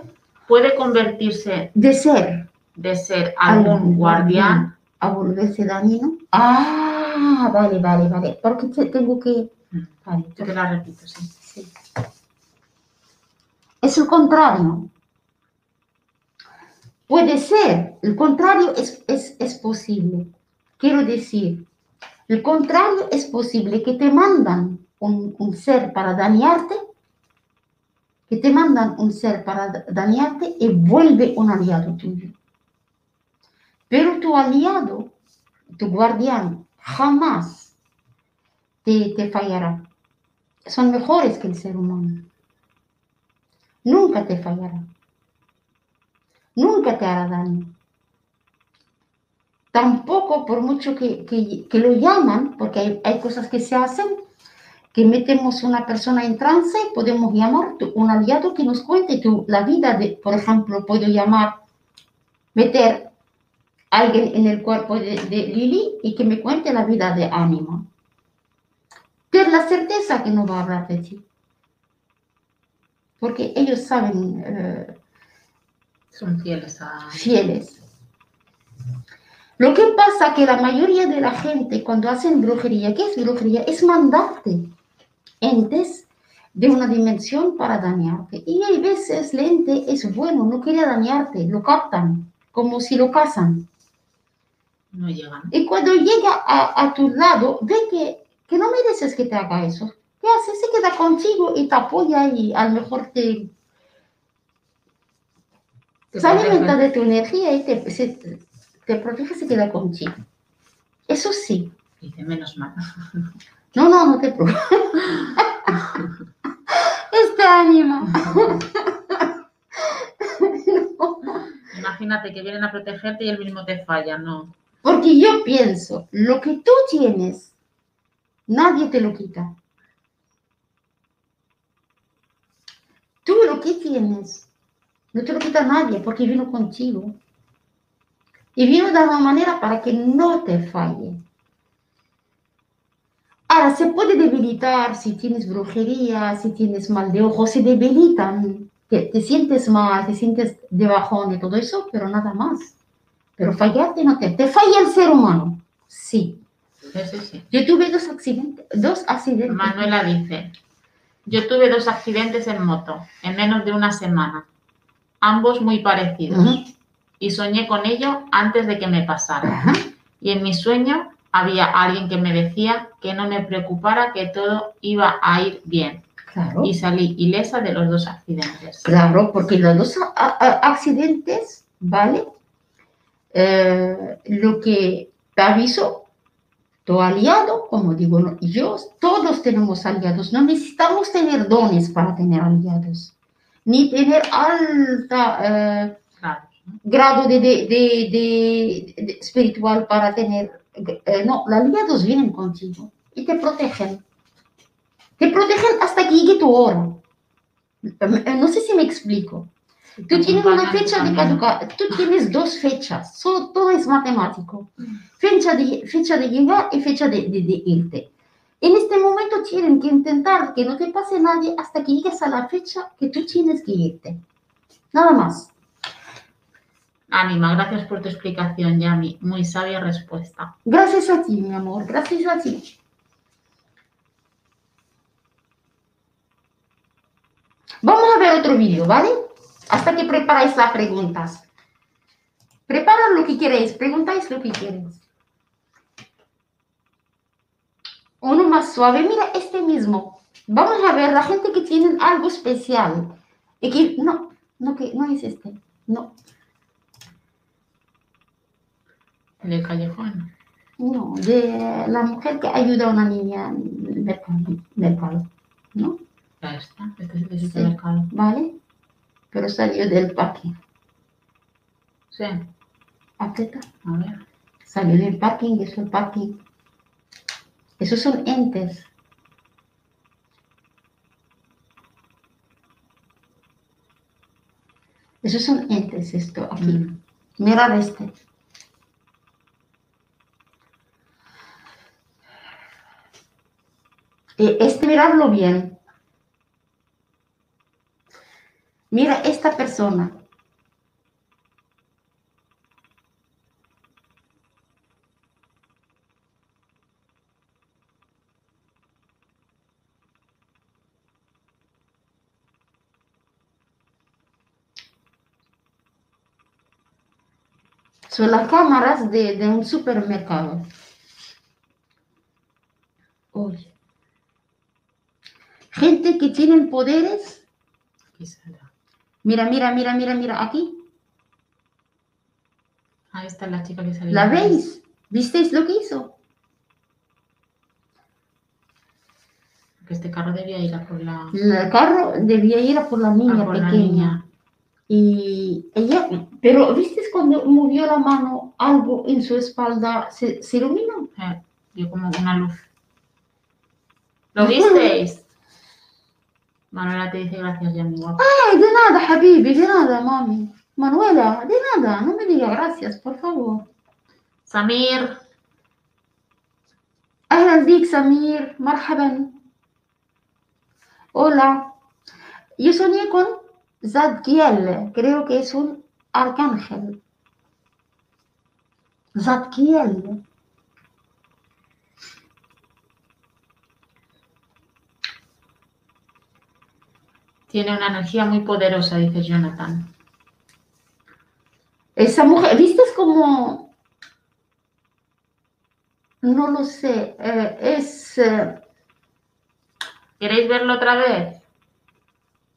puede convertirse De ser de ser algún guardián? a volverse dañino. Ah, vale, vale, vale. Porque te- tengo que. Vale, Yo te la repito, sí. Sí. Es el contrario. Puede ser, el contrario es, es, es posible. Quiero decir, el contrario es posible que te mandan un, un ser para dañarte, que te mandan un ser para da- dañarte y vuelve un aliado tuyo. Pero tu aliado, tu guardián, jamás te, te fallará son mejores que el ser humano. Nunca te fallará. Nunca te hará daño. Tampoco por mucho que, que- lo llaman, porque hay, hay cosas que se hacen, que metemos una persona en trance, podemos llamar un aliado que nos cuente la vida de, por ejemplo, puedo llamar, meter a alguien en el cuerpo de, de Lili y que me cuente la vida de Ánima ten la certeza que no va a hablar de ti. Porque ellos saben, eh, Son fieles a... fieles. Lo que pasa que la mayoría de la gente cuando hacen brujería, ¿qué es brujería? Es mandarte entes de una dimensión para dañarte. Y hay veces el ente es bueno, no quiere dañarte, lo captan, como si lo cazan. No llegan. Y cuando llega a, a tu lado, ve que, que no mereces que te haga eso. ¿Qué hace? Se queda contigo y te apoya y a lo mejor te, Te se alimenta de tu energía y te, se- te protege, se queda contigo. Eso sí. Dice, menos mal. No, no, no te preocupes. *laughs* Este ánimo. *laughs* Imagínate que vienen a protegerte y el mismo te falla, no. Porque yo pienso, lo que tú tienes, nadie te lo quita. Tú lo que tienes, no te lo quita nadie porque vino contigo. Y vino de una manera para que no te falle. Ahora, se puede debilitar si tienes brujería, si tienes mal de ojo, se debilitan. Te, te sientes mal, te sientes de bajón y todo eso, pero nada más. Pero fallarte no te... Te falla el ser humano. Sí. Sí, sí. Yo tuve dos accidentes. Dos accidentes. Manuela dice, yo tuve dos accidentes en moto en menos de una semana, ambos muy parecidos, y soñé con ello antes de que me pasara. Y en mi sueño había alguien que me decía que no me preocupara, que todo iba a ir bien. Claro. Y salí ilesa de los dos accidentes. Claro, porque los dos accidentes, ¿vale? Eh, lo que te aviso, tu aliado, como digo yo, todos tenemos aliados, no necesitamos tener dones para tener aliados, ni tener alta eh, grado de, de- de- espiritual para tener, eh, no, los aliados vienen contigo y te protegen, te protegen hasta que llegue tu hora. Eh, No sé si me explico. Tú tienes una fecha de caducar, tú tienes dos fechas, solo, todo es matemático. Fecha de, fecha de llegar y fecha de, de- de irte. En este momento tienen que intentar que no te pase nadie hasta que llegues a la fecha que tú tienes que irte. Nada más. Ánima, gracias por tu explicación, Yami. Muy sabia respuesta. Gracias a ti, mi amor, gracias a ti. Vamos a ver otro vídeo, ¿vale? Hasta que preparáis las preguntas. Preparad lo que queréis, preguntáis lo que queréis. Uno más suave, mira este mismo. Vamos a ver la gente que tiene algo especial. Y que, no, no, que, no es este. No, del callejón. no, de la mujer que ayuda a una niña en el mercado, mercado, ¿no? Ya está. Este es el de Sí. supermercado. ¿Vale? Pero salió del parking. Sí. Aprieta. A ver. Salió del parking, es el parking. Esos son entes. Esos son entes, esto aquí. Mm. Mira este. Este, miradlo bien. Mira esta persona. Son las cámaras de, de un supermercado. Oye. Gente que tienen poderes. Mira, mira, mira, mira, mira, aquí. Ahí está la chica que salió. ¿La veis? ¿Visteis lo que hizo? Que este carro debía ir a por la, El carro debía ir a por la a niña por la pequeña. niña. Y ella, pero, ¿viste cuando movió la mano, algo en su espalda se, se iluminó? Dio como una luz. ¿Lo visteis? Manuela te dice gracias, ya mi guapa. Ay, de nada, Habibi, de nada, mami. Manuela, de nada, no me diga gracias, por favor. Samir. Ahlan bik, Samir. Marhaban. Hola. Yo soñé con Zadkiel, creo que es un arcángel Zadkiel tiene una energía muy poderosa, dice Jonathan. esa mujer ¿viste cómo no lo sé, eh, es... eh, ¿Queréis verlo otra vez?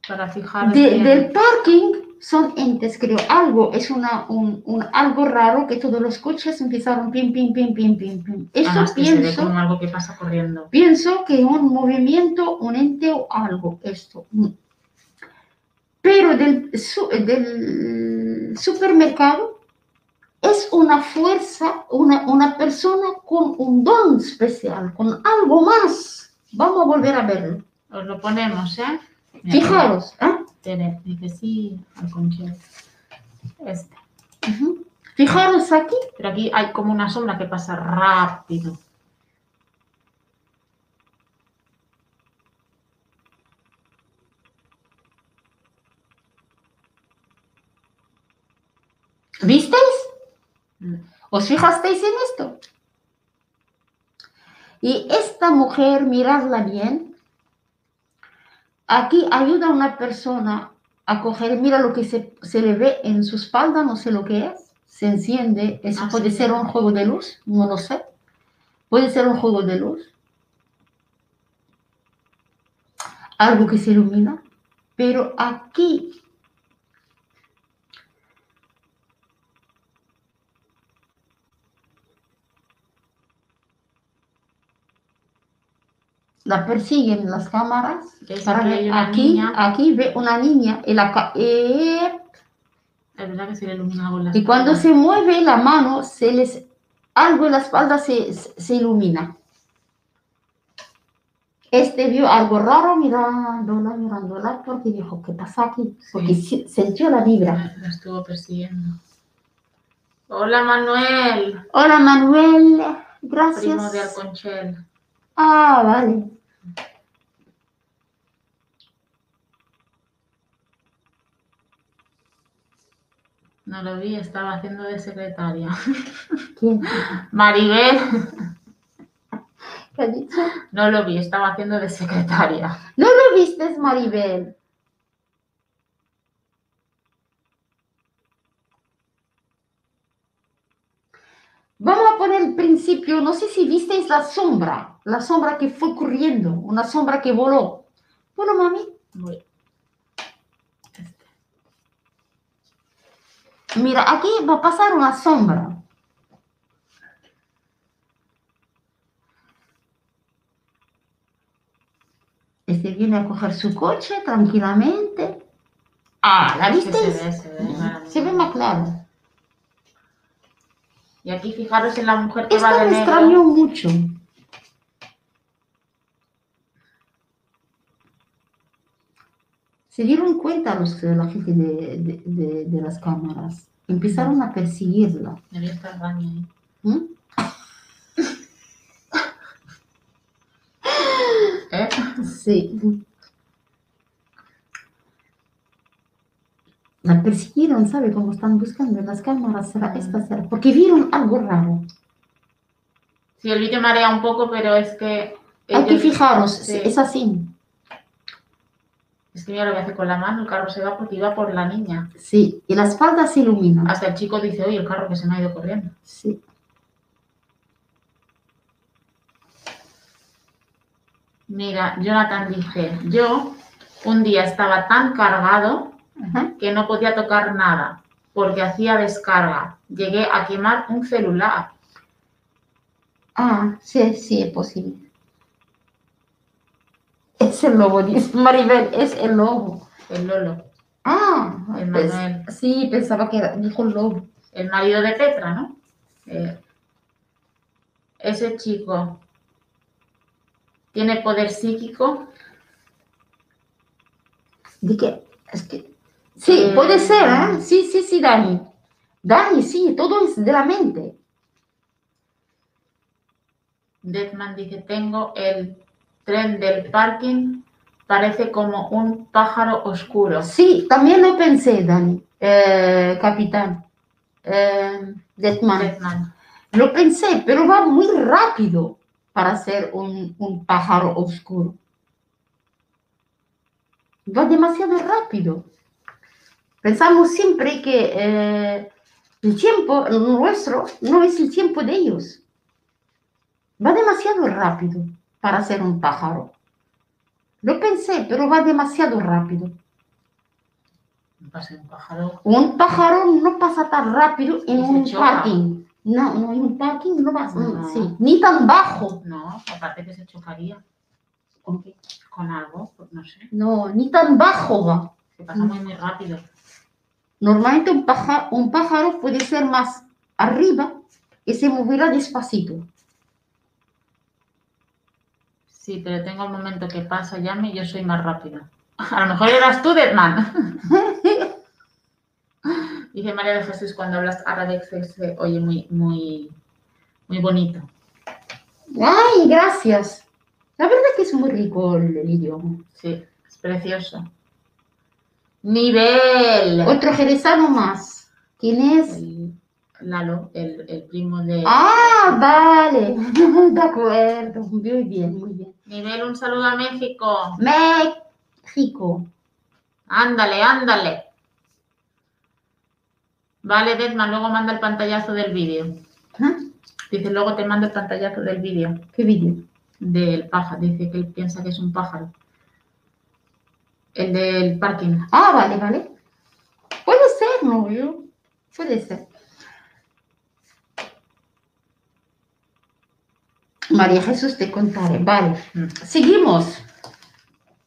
Para fijaros de- del parking son entes, creo. Algo, es una, un, un- algo raro que todos los coches empezaron pim, pim, pim, pim, pim, pim. Eso Además que se ve pienso, como algo que pasa corriendo. pienso que un movimiento, un ente o algo, esto. Pero del, su- del supermercado es una fuerza, una, una persona con un don especial, con algo más. Vamos a volver a verlo. Os lo ponemos, ¿eh? Fijaros, ¿eh? Tere, dice sí, al conchero. Este. Fijaros aquí. Pero aquí hay como una sombra que pasa rápido. ¿Visteis? Mm. ¿Os fijasteis en esto? Y esta mujer, miradla bien, aquí ayuda a una persona a coger, mira lo que se, se le ve en su espalda, no sé lo que es, se enciende, eso Ah, puede sí. ser un juego de luz, no lo sé, puede ser un juego de luz, algo que se ilumina, pero aquí la persiguen las cámaras. Para una aquí, niña. aquí ve una niña y, la eh, Es verdad que se le y cuando se mueve la mano, se les, algo en la espalda se, se ilumina. Este vio algo raro mirándola, mirándola, porque dijo, ¿qué pasa aquí? Porque si- sintió la vibra. La estuvo persiguiendo. Hola Manuel, Hola Manuel, primo gracias. de Alconchel. Ah, vale. No lo vi, estaba haciendo de secretaria. *laughs* ¿Quién? Maribel, ¿Qué ha dicho? no lo vi, estaba haciendo de secretaria. ¿No lo viste, Maribel? Vamos a poner el principio, no sé si visteis la sombra, la sombra que fue corriendo, una sombra que voló. Bueno, mami, Voy. Este. mira, aquí va a pasar una sombra. Este viene a coger su coche tranquilamente. Ah, ¿la visteis? se ve, se ve, maravilla. Se ve más claro. Y aquí fijaros en la mujer que va Esto de me negro. extrañó mucho. Se dieron cuenta los, la gente de, de- de- de las cámaras. Empezaron a perseguirla. Debería estar baño ahí. ¿Mm? ¿Eh? Sí. La persiguieron, ¿sabe? Como están buscando en las cámaras, será esta, será. Porque vieron algo raro. Sí, el vídeo marea un poco, pero es que... Hay que fijaros, Sí. es así. Es que mira lo que hace con la mano, el carro se va porque iba por la niña. Sí, y la espalda se ilumina. Hasta el chico dice, oye, el carro que se me ha ido corriendo. Sí. Mira, Jonathan dice, yo un día estaba tan cargado Ajá. que no podía tocar nada porque hacía descarga. Llegué a quemar un celular. Ah, sí, sí, es posible. Es el lobo, dice Maribel, es el lobo. El Lolo, Ah, el pues, Manuel, sí, pensaba que era, dijo el lobo. el marido de Petra, ¿no? Eh, ese chico tiene poder psíquico. ¿De qué? Es que, sí, Eh, puede ser, ¿eh? Sí, sí, sí, Dani. Dani, sí, todo es de la mente. Deadman dice, tengo el tren del parking, parece como un pájaro oscuro. Sí, también lo pensé, Dani, eh, capitán. Eh, Detman. Deadman. Lo pensé, pero va muy rápido para ser un, un pájaro oscuro. Va demasiado rápido. Pensamos siempre que eh, el tiempo nuestro no es el tiempo de ellos. Va demasiado rápido para ser un pájaro. Lo pensé, pero va demasiado rápido. Va a ser un pájaro. Un pájaro no pasa tan rápido en un choca. parking. No, no, en un parking no va, No. sí, ni tan bajo. No, aparte que se chocaría ¿Con qué? con algo, no sé. No, ni tan bajo va. Se pasa muy, muy rápido. Normalmente un pájaro, un pájaro puede ser más arriba y se moverá despacito. Sí, pero tengo el momento que pasa llame y yo soy más rápido. *laughs* A lo mejor eras tú, Deadman. *laughs* Dice María de Jesús, cuando hablas árabe se, se oye muy, muy, muy bonito. Ay, gracias. La verdad que es muy rico el, el idioma. Sí, es precioso. Nivel. Otro jerezano más. ¿Quién es? El Lalo, el, el primo de... Ah, vale. *laughs* De acuerdo. Muy bien, muy bien. Nivel, un saludo a México. México. Ándale, ándale. Vale, Deadman, luego manda el pantallazo del vídeo. ¿Ah? Dice, luego te mando el pantallazo del vídeo ¿Qué vídeo? del pájaro. Dice que él piensa que es un pájaro. El del parking. Ah, vale, vale. Puede ser, ¿no? Yo- Puede ser. María Jesús, te contaré. Vale. Mm. Seguimos.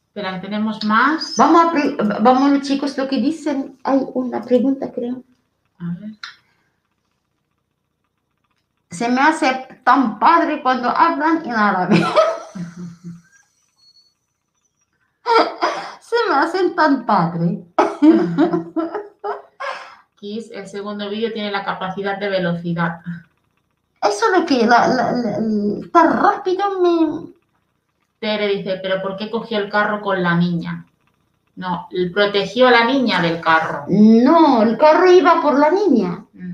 Espera, tenemos más. Vamos, a vamos chicos, lo que dicen. Hay una pregunta, creo. A ver. Se me hace tan padre cuando hablan en árabe. *laughs* Se me hacen tan padre. *laughs* Kiss, el segundo vídeo tiene la capacidad de velocidad. Eso es lo que la, la- la- el- tan rápido me... Tere dice, pero ¿por qué cogió el carro con la niña? No, protegió a la niña del carro. No, el carro iba por la niña. Mm,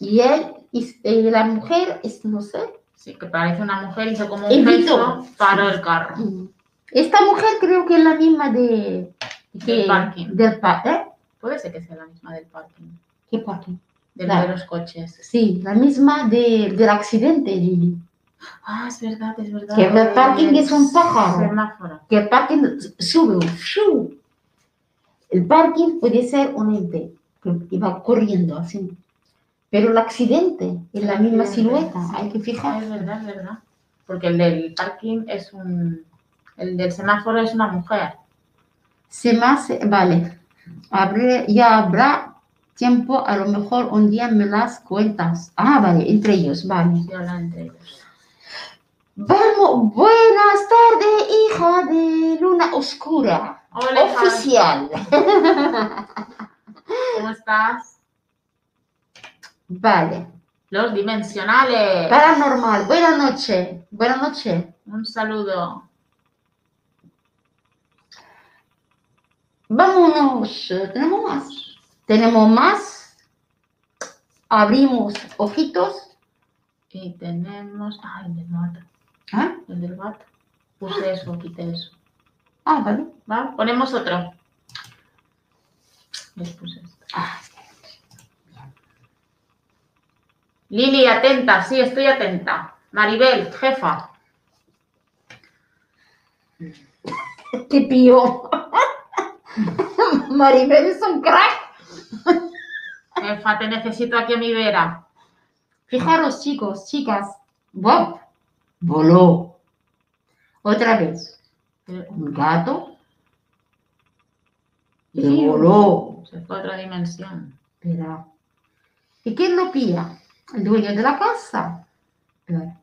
Y él, y, y la mujer, es- no sé. Sí, que parece una mujer, hizo como un gesto, paró el carro. Mm. Esta mujer creo que es la misma de... Del parking. Del pa- ¿eh? Puede ser que sea la misma del parking, ¿Qué parking? del Claro. de los coches. Sí, la misma de, del accidente, Lili. Ah, es verdad, es verdad. Que el parking es un pájaro. Semáforo. Que el parking sube, el parking puede ser un ente que va corriendo así. Pero el accidente es la misma silueta, hay que Ah, fijar. es verdad, es verdad. Porque el del parking es un... El del semáforo es una mujer. Se hace, vale, Habré- ya habrá tiempo, a lo mejor un día me las cuentas. Ah, vale, entre ellos, vale. Sí, entre ellos. Vamos, buenas tardes, hija de luna oscura. Hola. Oficial. *laughs* ¿Cómo estás? Vale. Los dimensionales. Paranormal, buenas noches. Buenas noches. Un saludo. Vámonos. ¿Tenemos más? Tenemos más. Abrimos ojitos. Y tenemos... Ah, el del gato. ¿Ah? El del gato. Puse eso, quité eso. Ah, vale. ¿Va? Ponemos otro. Les puse esto. Ah, Lili, atenta. Sí, estoy atenta. Maribel, jefa. qué pío. *laughs* Maribel es un crack. Jefa, te necesito aquí a mi vera. Fijaros, chicos, chicas. ¡Wow! Voló. Otra vez. Un gato. Y voló. Se fue a otra dimensión. ¿Y quién lo pilla? El dueño de la casa. Espera.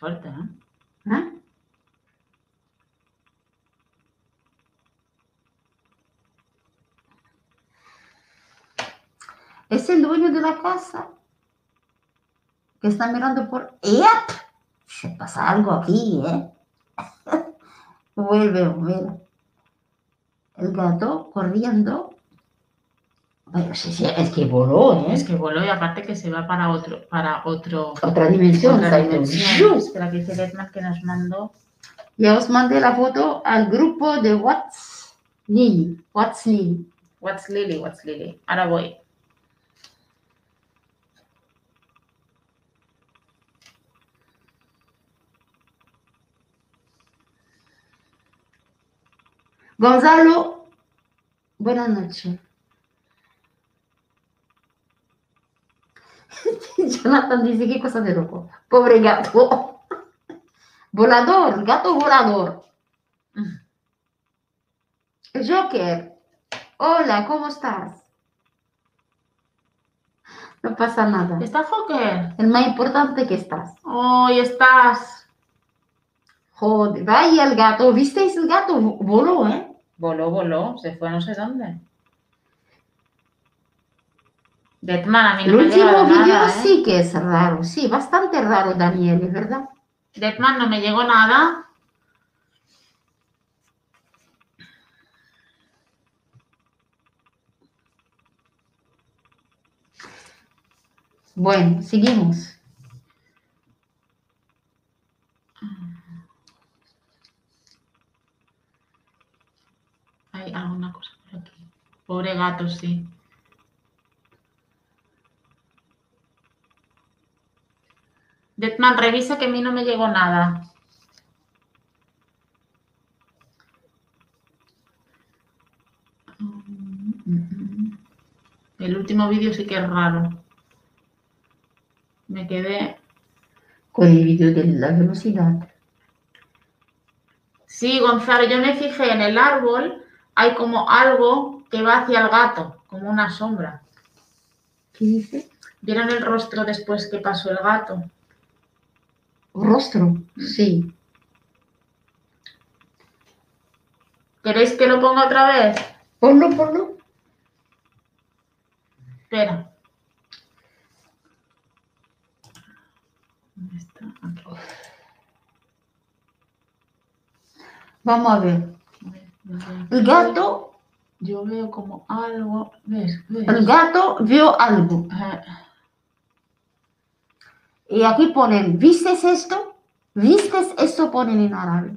Fuerte, ¿eh? ¿Ah? Es el dueño de la casa que está mirando por... ¡Ep! Se pasa algo aquí, ¿eh? *laughs* Vuelve, mira. El gato corriendo. Bueno, sí, sí, es que voló, ¿eh? Es que voló y aparte que se va para otro, para otro, Otra dimensión. otra dimensión. Espera que dice Deadman que nos mandó. Ya os mandé la foto al grupo de What's Lily. What's Lily. What's Lily? What's Lily? Ahora voy. Gonzalo, buenas noches. *laughs* Jonathan dice qué cosa de loco. Pobre gato. *laughs* Volador, gato volador. Joker, hola, ¿cómo estás? No pasa nada. ¿Está Joker? El más importante que estás. Hoy estás. Joder, vaya el gato. ¿Visteis el gato? Voló, ¿eh? Voló, voló, se fue a no sé dónde. Deadman, a mí El no me ha último nada, ¿eh? sí que es raro. Sí, bastante raro, Daniel, ¿es verdad? Deadman no me llegó nada. Bueno, seguimos. Hay alguna cosa por aquí. Pobre gato, sí. Deadman, revisa que a mí no me llegó nada. El último vídeo sí que es raro. Me quedé. Con el vídeo de la velocidad. Sí, Gonzalo, yo me fijé en el árbol, hay como algo que va hacia el gato, como una sombra. ¿Qué dice? ¿Vieron el rostro después que pasó el gato? Rostro. Sí. ¿Queréis que lo ponga otra vez? Ponlo, ponlo. Espera. ¿Dónde está? Aquí. Vamos a ver. A. El gato, Yo veo como algo. ¿Ves? ¿Ves? el gato vio algo. Ah, Y aquí ponen, ¿vistes esto? ¿Vistes esto? Ponen en árabe.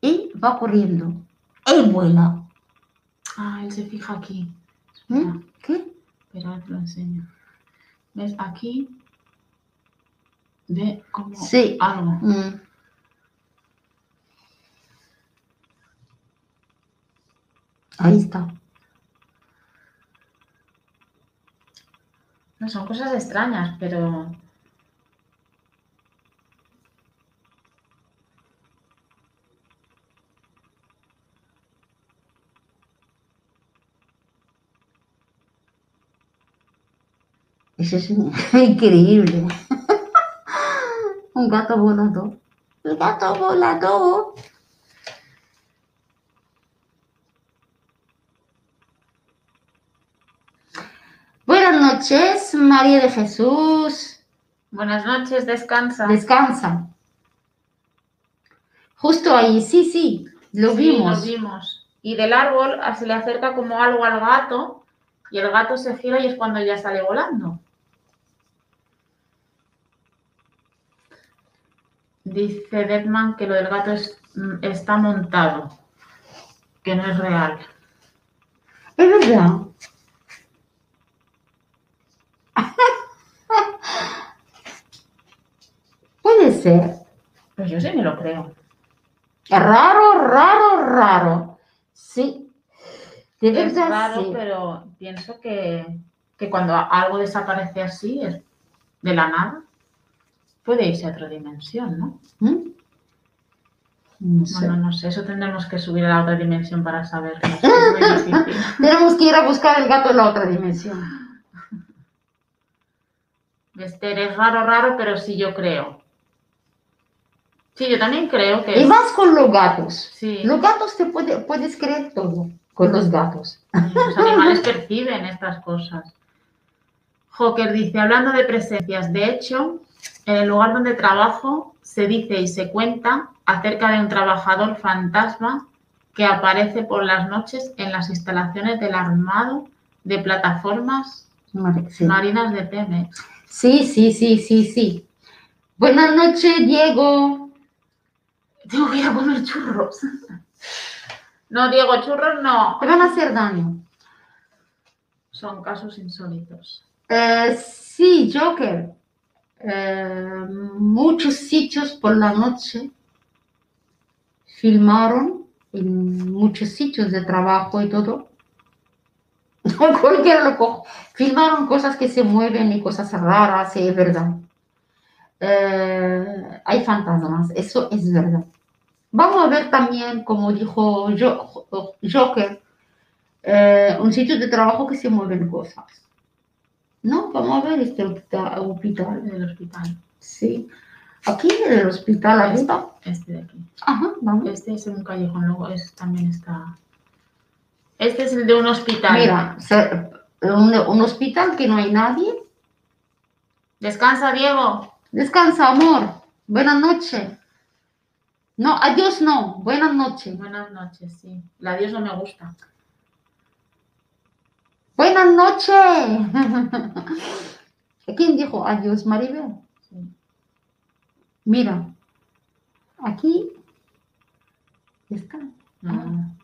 Y va corriendo. Y vuela. Ah, él se fija aquí. ¿Eh? Espera, ¿Qué? espera, te lo enseño. ¿Ves? Aquí. Ve como Sí. algo. Mm. Ahí está. Son cosas extrañas, pero. Eso es *laughs* increíble. *laughs* Un gato volador. El gato volador. Buenas noches, María de Jesús. Buenas noches, descansa. Descansa. Justo ahí, sí, sí, lo Sí, vimos. lo vimos. Y del árbol se le acerca como algo al gato y el gato se gira y es cuando ya sale volando. Dice Deadman que lo del gato es- mm, está montado, que no es real. Es verdad. Puede ser. Pues yo sí me lo creo. Raro, raro, raro. Sí. Es raro, pero pienso que, que cuando algo desaparece así, es de la nada, puede irse a otra dimensión, ¿no? ¿Mm? No sé. Bueno, no sé, eso tendremos que subir a la otra dimensión para saberlo. *laughs* Tenemos que ir a buscar el gato en la otra dimensión. Esther, es raro, raro, pero sí yo creo. Sí, yo también creo que Y más con los gatos. Sí, Los gatos te puede, puedes creer todo con los gatos. los animales perciben estas cosas. Joker dice, hablando de presencias, de hecho, en el lugar donde trabajo se dice y se cuenta acerca de un trabajador fantasma que aparece por las noches en las instalaciones del armado de plataformas sí. marinas de Pemex. sí, sí, sí, sí, sí. Buenas noches, Diego. Tengo que ir a comer churros. No, Diego, churros no. Te van a hacer daño. Son casos insólitos. Eh, sí, Joker. Eh, muchos sitios por la noche filmaron en muchos sitios de trabajo y todo. *laughs* Cualquiera lo coge. Filmaron cosas que se mueven y cosas raras, es verdad. Eh, hay fantasmas, eso es verdad. Vamos a ver también, como dijo Jo- Joker, eh, un sitio de trabajo que se mueven cosas. No, vamos a ver este hospital. hospital. En el hospital. Sí. Aquí en el hospital arriba. Este de aquí. Ajá, vamos. Este es un callejón, luego es, también está. Este es el de un hospital. Mira, un hospital que no hay nadie. Descansa, Diego. Descansa, amor. Buenas noches. No, adiós no. Buenas noches. Buenas noches, sí. La Dios no me gusta. Buenas noches. *laughs* ¿Quién dijo adiós, Maribel? Sí. Mira, aquí está. No.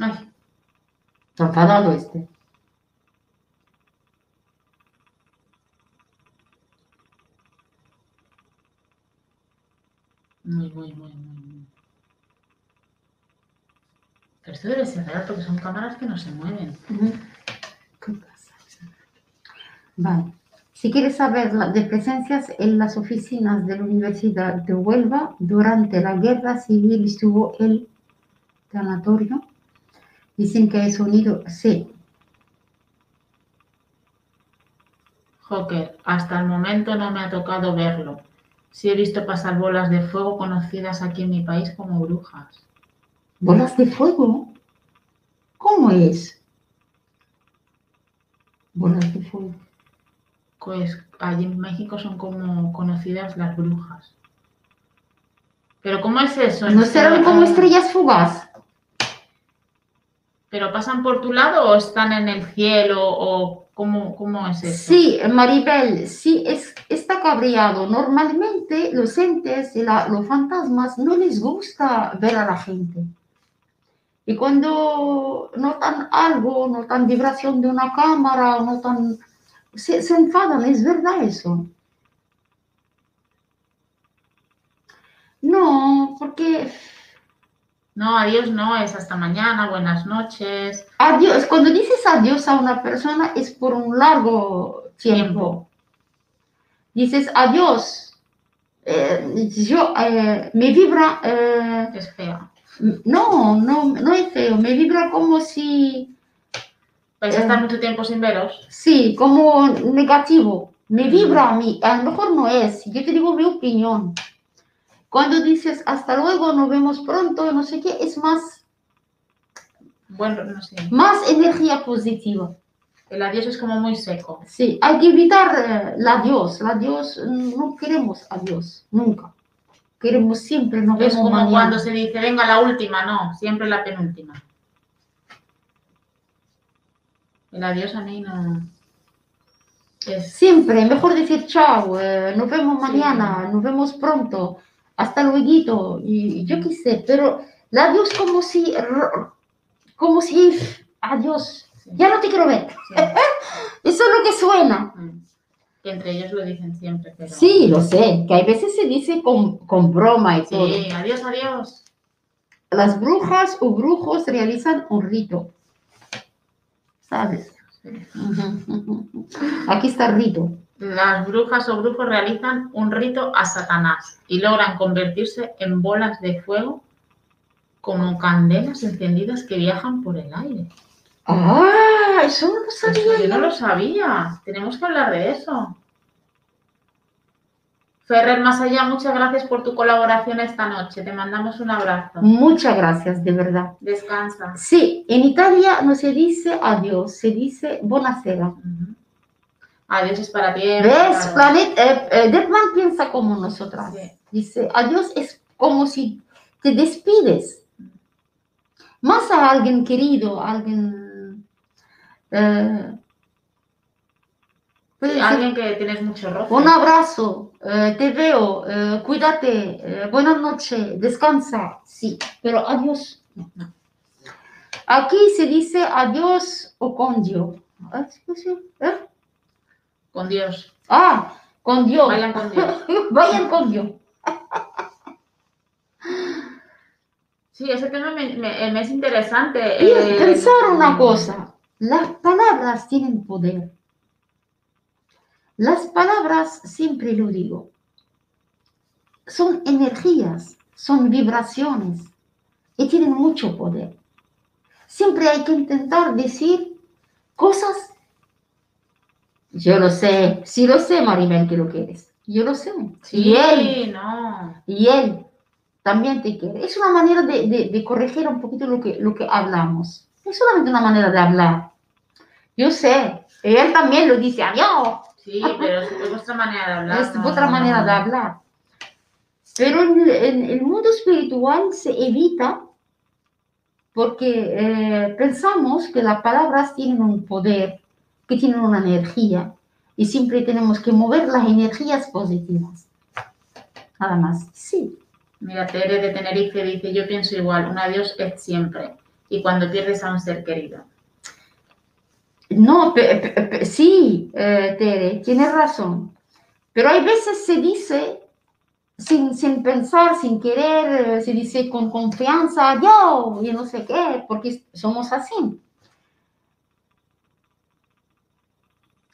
Ay, Está enfadado este. muy, muy, muy, muy. Pero esto debe ser real porque son cámaras que no se mueven. ¿Qué pasa? Vale. Si quieres saber de presencias en las oficinas de la Universidad de Huelva, durante la guerra civil estuvo el tanatorio. Dicen que hay sonido, sí. Joker, hasta el momento no me ha tocado verlo. Sí he visto pasar bolas de fuego conocidas aquí en mi país como brujas. ¿Bolas de fuego? ¿Cómo es? Bolas de fuego. Pues allí en México son como conocidas las brujas. Pero ¿cómo es eso? ¿No serán como estrellas fugaz? ¿Pero pasan por tu lado o están en el cielo o cómo, cómo es eso? Sí, Maribel, sí es, está cabreado. Normalmente los entes y los fantasmas no les gusta ver a la gente. Y cuando notan algo, notan vibración de una cámara, notan... Se, se enfadan, es verdad eso. No, porque No, adiós no, es hasta mañana, buenas noches. adiós, cuando dices adiós a una persona es por un largo tiempo. Dices adiós. eh, yo, eh, me vibra, eh, Es feo. no, no, no es feo, me vibra como si, ¿Vais a estar mucho tiempo sin veros? sí, como negativo, me vibra a mí, a lo mejor no es, yo te digo mi opinión. Cuando dices hasta luego, nos vemos pronto, no sé qué, es más, Bueno, no sé. más energía positiva. El adiós es como muy seco. Sí, hay que evitar eh, el adiós, el adiós, mm, no queremos adiós, nunca. Queremos siempre, nos Es vemos como mañana. cuando se dice, venga, la última, no, siempre la penúltima. El adiós a mí no. Es, Siempre, mejor decir chao, eh, nos vemos Sí. mañana, nos vemos pronto, hasta luego, y yo qué sé, pero el adiós como si, como si, adiós, sí, ya no te quiero ver, sí. *laughs* eso es lo que suena. Mm. Que entre ellos lo dicen siempre, pero. Sí, lo sé, que a veces se dice con, con broma y todo. Sí, adiós, adiós. Las brujas o brujos realizan un rito, ¿sabes? Sí. *laughs* Aquí está el rito. Las brujas o brujos realizan un rito a Satanás y logran convertirse en bolas de fuego como candelas encendidas que viajan por el aire. Ah, eso no lo Eso sabía. yo no lo sabía. Tenemos que hablar de eso. Ferrer, más allá, muchas gracias por tu colaboración esta noche. Te mandamos un abrazo. Muchas gracias, de verdad. Descansa. Sí, en Italia no se dice adiós, se dice buonasera. Adiós es para ti. ¿Ves? Planet, eh, eh, Deadman piensa como nosotras. Sí. Dice adiós es como si te despides. Más a alguien querido, a alguien... eh, Alguien que tienes mucho roce. un abrazo, eh, te veo, eh, cuídate, eh, buenas noches, descansa, sí, pero adiós. no, no. Aquí se dice adiós o con Dios. Sí, ¿eh? Con Dios. Ah, con Dios. Vayan con Dios. *laughs* Vayan con Dios. Sí, ese tema me, me- me es interesante. Y eh, pensar una cosa, las palabras tienen poder. Las palabras, siempre lo digo, son energías, son vibraciones y tienen mucho poder. Siempre hay que intentar decir cosas. Yo lo sé, sí lo sé, Maribel, que lo quieres. Yo lo sé. Y él, Sí, no. y él también te quiere. Es una manera de, de- de corregir un poquito lo que, lo que hablamos. Es solamente una manera de hablar. Yo sé, él también lo dice, adiós. Sí, pero es, es vuestra manera de hablar. *laughs* Es otra no, manera no. de hablar. Pero en, el- en el mundo espiritual se evita porque eh, pensamos que las palabras tienen un poder, que tienen una energía y siempre tenemos que mover las energías positivas. Nada más. Sí. Mira, Tere de Tenerife dice, yo pienso igual, un adiós es siempre. Y cuando pierdes a un ser querido. No, pe- pe- pe- sí, eh, Tere, tienes razón. Pero hay veces se dice sin, sin pensar, sin querer, eh, se dice con confianza, yo, y no sé qué, porque somos así.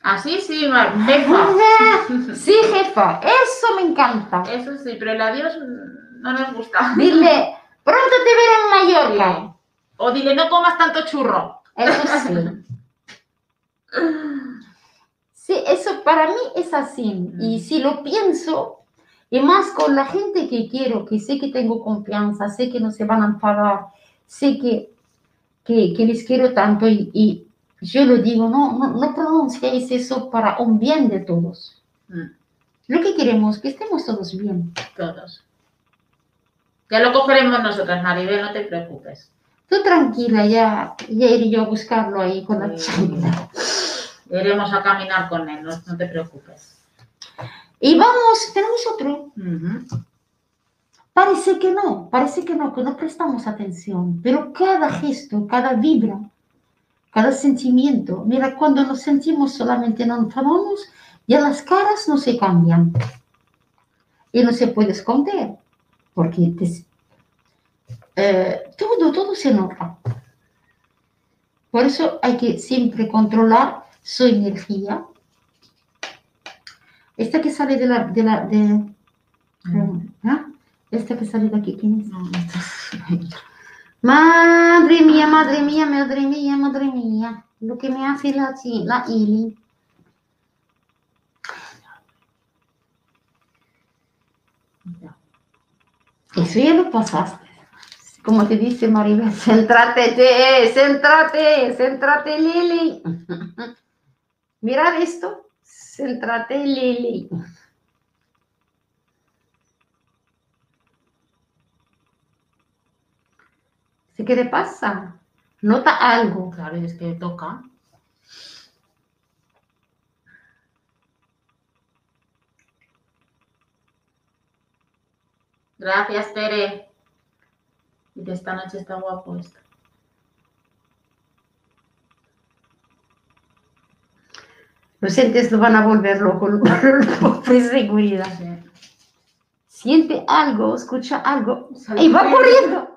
Así sí, jefa. *laughs* Sí, jefa, eso me encanta. Eso sí, pero el adiós mm, no nos gusta. Dile, pronto te veré en Mallorca. O dile, no comas tanto churro. Eso sí. Sí, eso para mí es así. Y si lo pienso, y más con la gente que quiero, que sé que tengo confianza, sé que no se van a enfadar, sé que, que, que les quiero tanto y, y yo lo digo, no, no, no pronunciéis eso para un bien de todos. Mm, Lo que queremos, que estemos todos bien. Todos. Ya lo cogeremos nosotras, Maribel, no te preocupes. Tú tranquila, ya, ya iré yo a buscarlo ahí con la chancla. Iremos a caminar con él, no, no te preocupes. Y vamos, tenemos otro. Parece que no, parece que no, que no prestamos atención, pero cada gesto, cada vibra, cada sentimiento, mira, cuando nos sentimos solamente nos enfadamos, ya las caras no se cambian y no se puede esconder, porque te- eh, todo, todo se nota. Por eso hay que siempre controlar su energía. Esta que sale de la, de la, de, ¿Ah? Esta que sale de aquí, ¿quién es? No, esto- Madre mía, madre mía, madre mía, madre mía. Lo que me hace la, la Ili. Eso ya lo pasaste. Como te dice Maribel, *laughs* céntrate, te, céntrate, céntrate, Lili. *laughs* Mirad esto, céntrate, Lili. ¿Sí qué te pasa? Nota algo. Claro, y es que toca. Gracias, Tere. Y de esta noche está guapo esto. Los entes lo van a volver loco, por *laughs* seguridad. Sí. Siente algo, escucha algo y va corriendo. corriendo.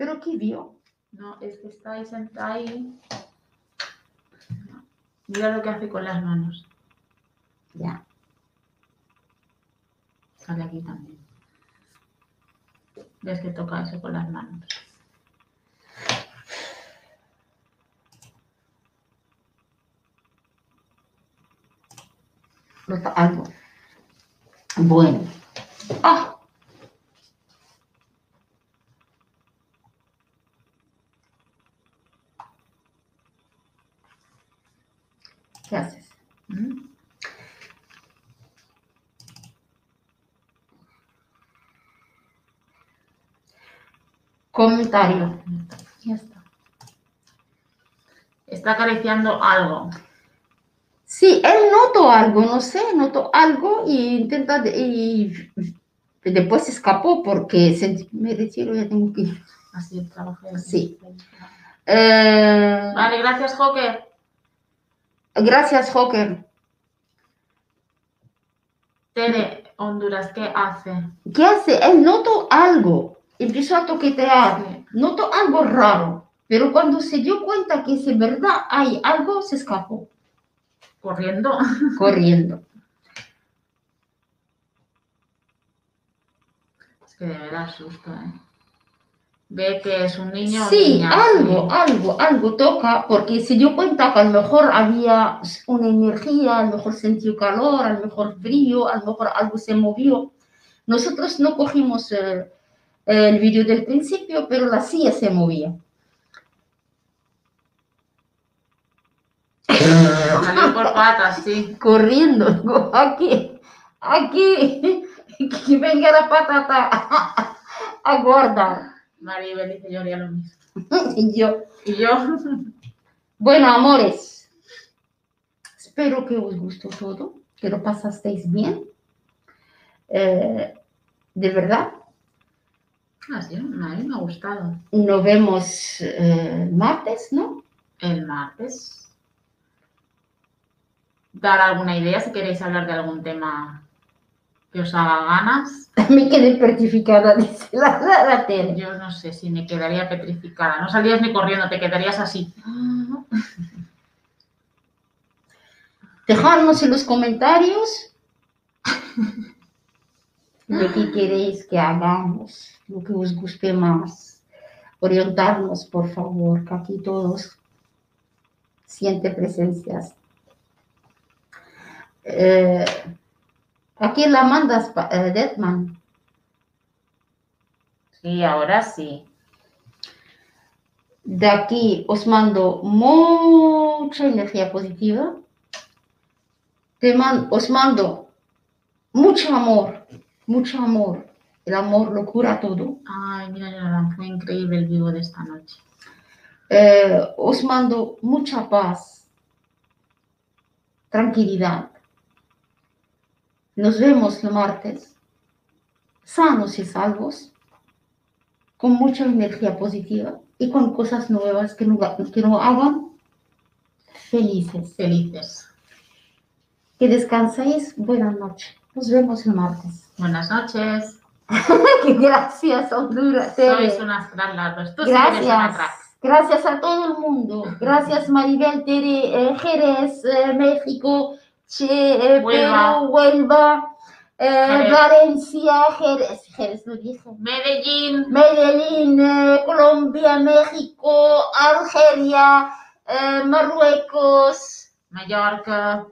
¿Pero qué vio? No, es que está ahí sentada ahí. Mira lo que hace con las manos. Ya. Sale aquí también. Ves que toca eso con las manos. Algo. Bueno. Ah. ¿Qué haces? ¿Mm? Comentario. Ya está. Está acariciando algo. Sí, él notó algo, no sé, notó algo y intenta, de- y después se escapó porque se- me retiro, ya tengo que ir. Así trabajé. Sí. Eh, Vale, gracias, Joker. gracias, Joker. Tere, Honduras, ¿qué hace? ¿Qué hace? Él notó algo, empezó a toquetear, Sí. notó algo raro, pero cuando se dio cuenta que es verdad hay algo, se escapó Corriendo. *laughs* corriendo. Es que de verdad susto, ¿eh? Ve que es un niño Sí, niña. algo, sí. algo, algo toca, porque se dio cuenta que a lo mejor había una energía, a lo mejor sintió calor, a lo mejor frío, a lo mejor algo se movió. Nosotros no cogimos eh, el vídeo del principio, pero la silla se movía. Salió por patas, sí. Corriendo, aquí, aquí, que venga la patata a guardar. Maribel dice yo haría lo mismo. Y yo, Y yo, Bueno, amores, espero que os gustó todo, que lo pasasteis bien. Eh, de verdad, así, a mí me ha gustado. nos vemos eh, martes, ¿no? El martes. Dar alguna idea si queréis hablar de algún tema que os haga ganas. *laughs* Me quedé petrificada, *laughs* dice la, la, la tele. Yo no sé si me quedaría petrificada. No salías ni corriendo, te quedarías así. *laughs* Dejadnos en los comentarios lo que queréis que hagamos, lo que os guste más. Orientarnos, por favor, que aquí todos sienten presencias. Eh, ¿A quién la mandas, eh, Deadman? Sí, ahora sí. De aquí os mando mucha energía positiva. Te man- os mando mucho amor, mucho amor. El amor lo cura todo. Ay, mira, Jonathan, fue increíble el vivo de esta noche. Eh, os mando mucha paz, tranquilidad. Nos vemos el martes, sanos y salvos, con mucha energía positiva y con cosas nuevas que nos, que nos hagan felices. Felices. Que descanséis. Buenas noches. Nos vemos el martes. Buenas noches. *laughs* Gracias, Honduras. Sois unas gran. Tú sí una Gracias. crack. Gracias a todo el mundo. Gracias Maribel, Tere, eh, Jerez, eh, México, Che, eh, Huelva. Perú, Huelva, eh. Valencia, Jerez, Jerez lo dije. Medellín. Medellín, eh, Colombia, México, Algeria, eh, Marruecos, Mallorca.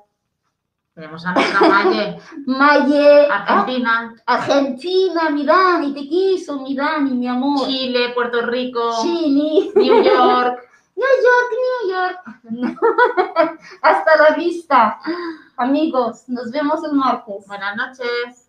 Tenemos a nuestra Maye. Maye, ah, Argentina. Argentina, Milán, y te quiso, Milán, y mi amor. Chile, Puerto Rico. Chile. New York. *laughs* New York, New York. *laughs* Hasta la vista, amigos. Nos vemos el martes. Buenas noches.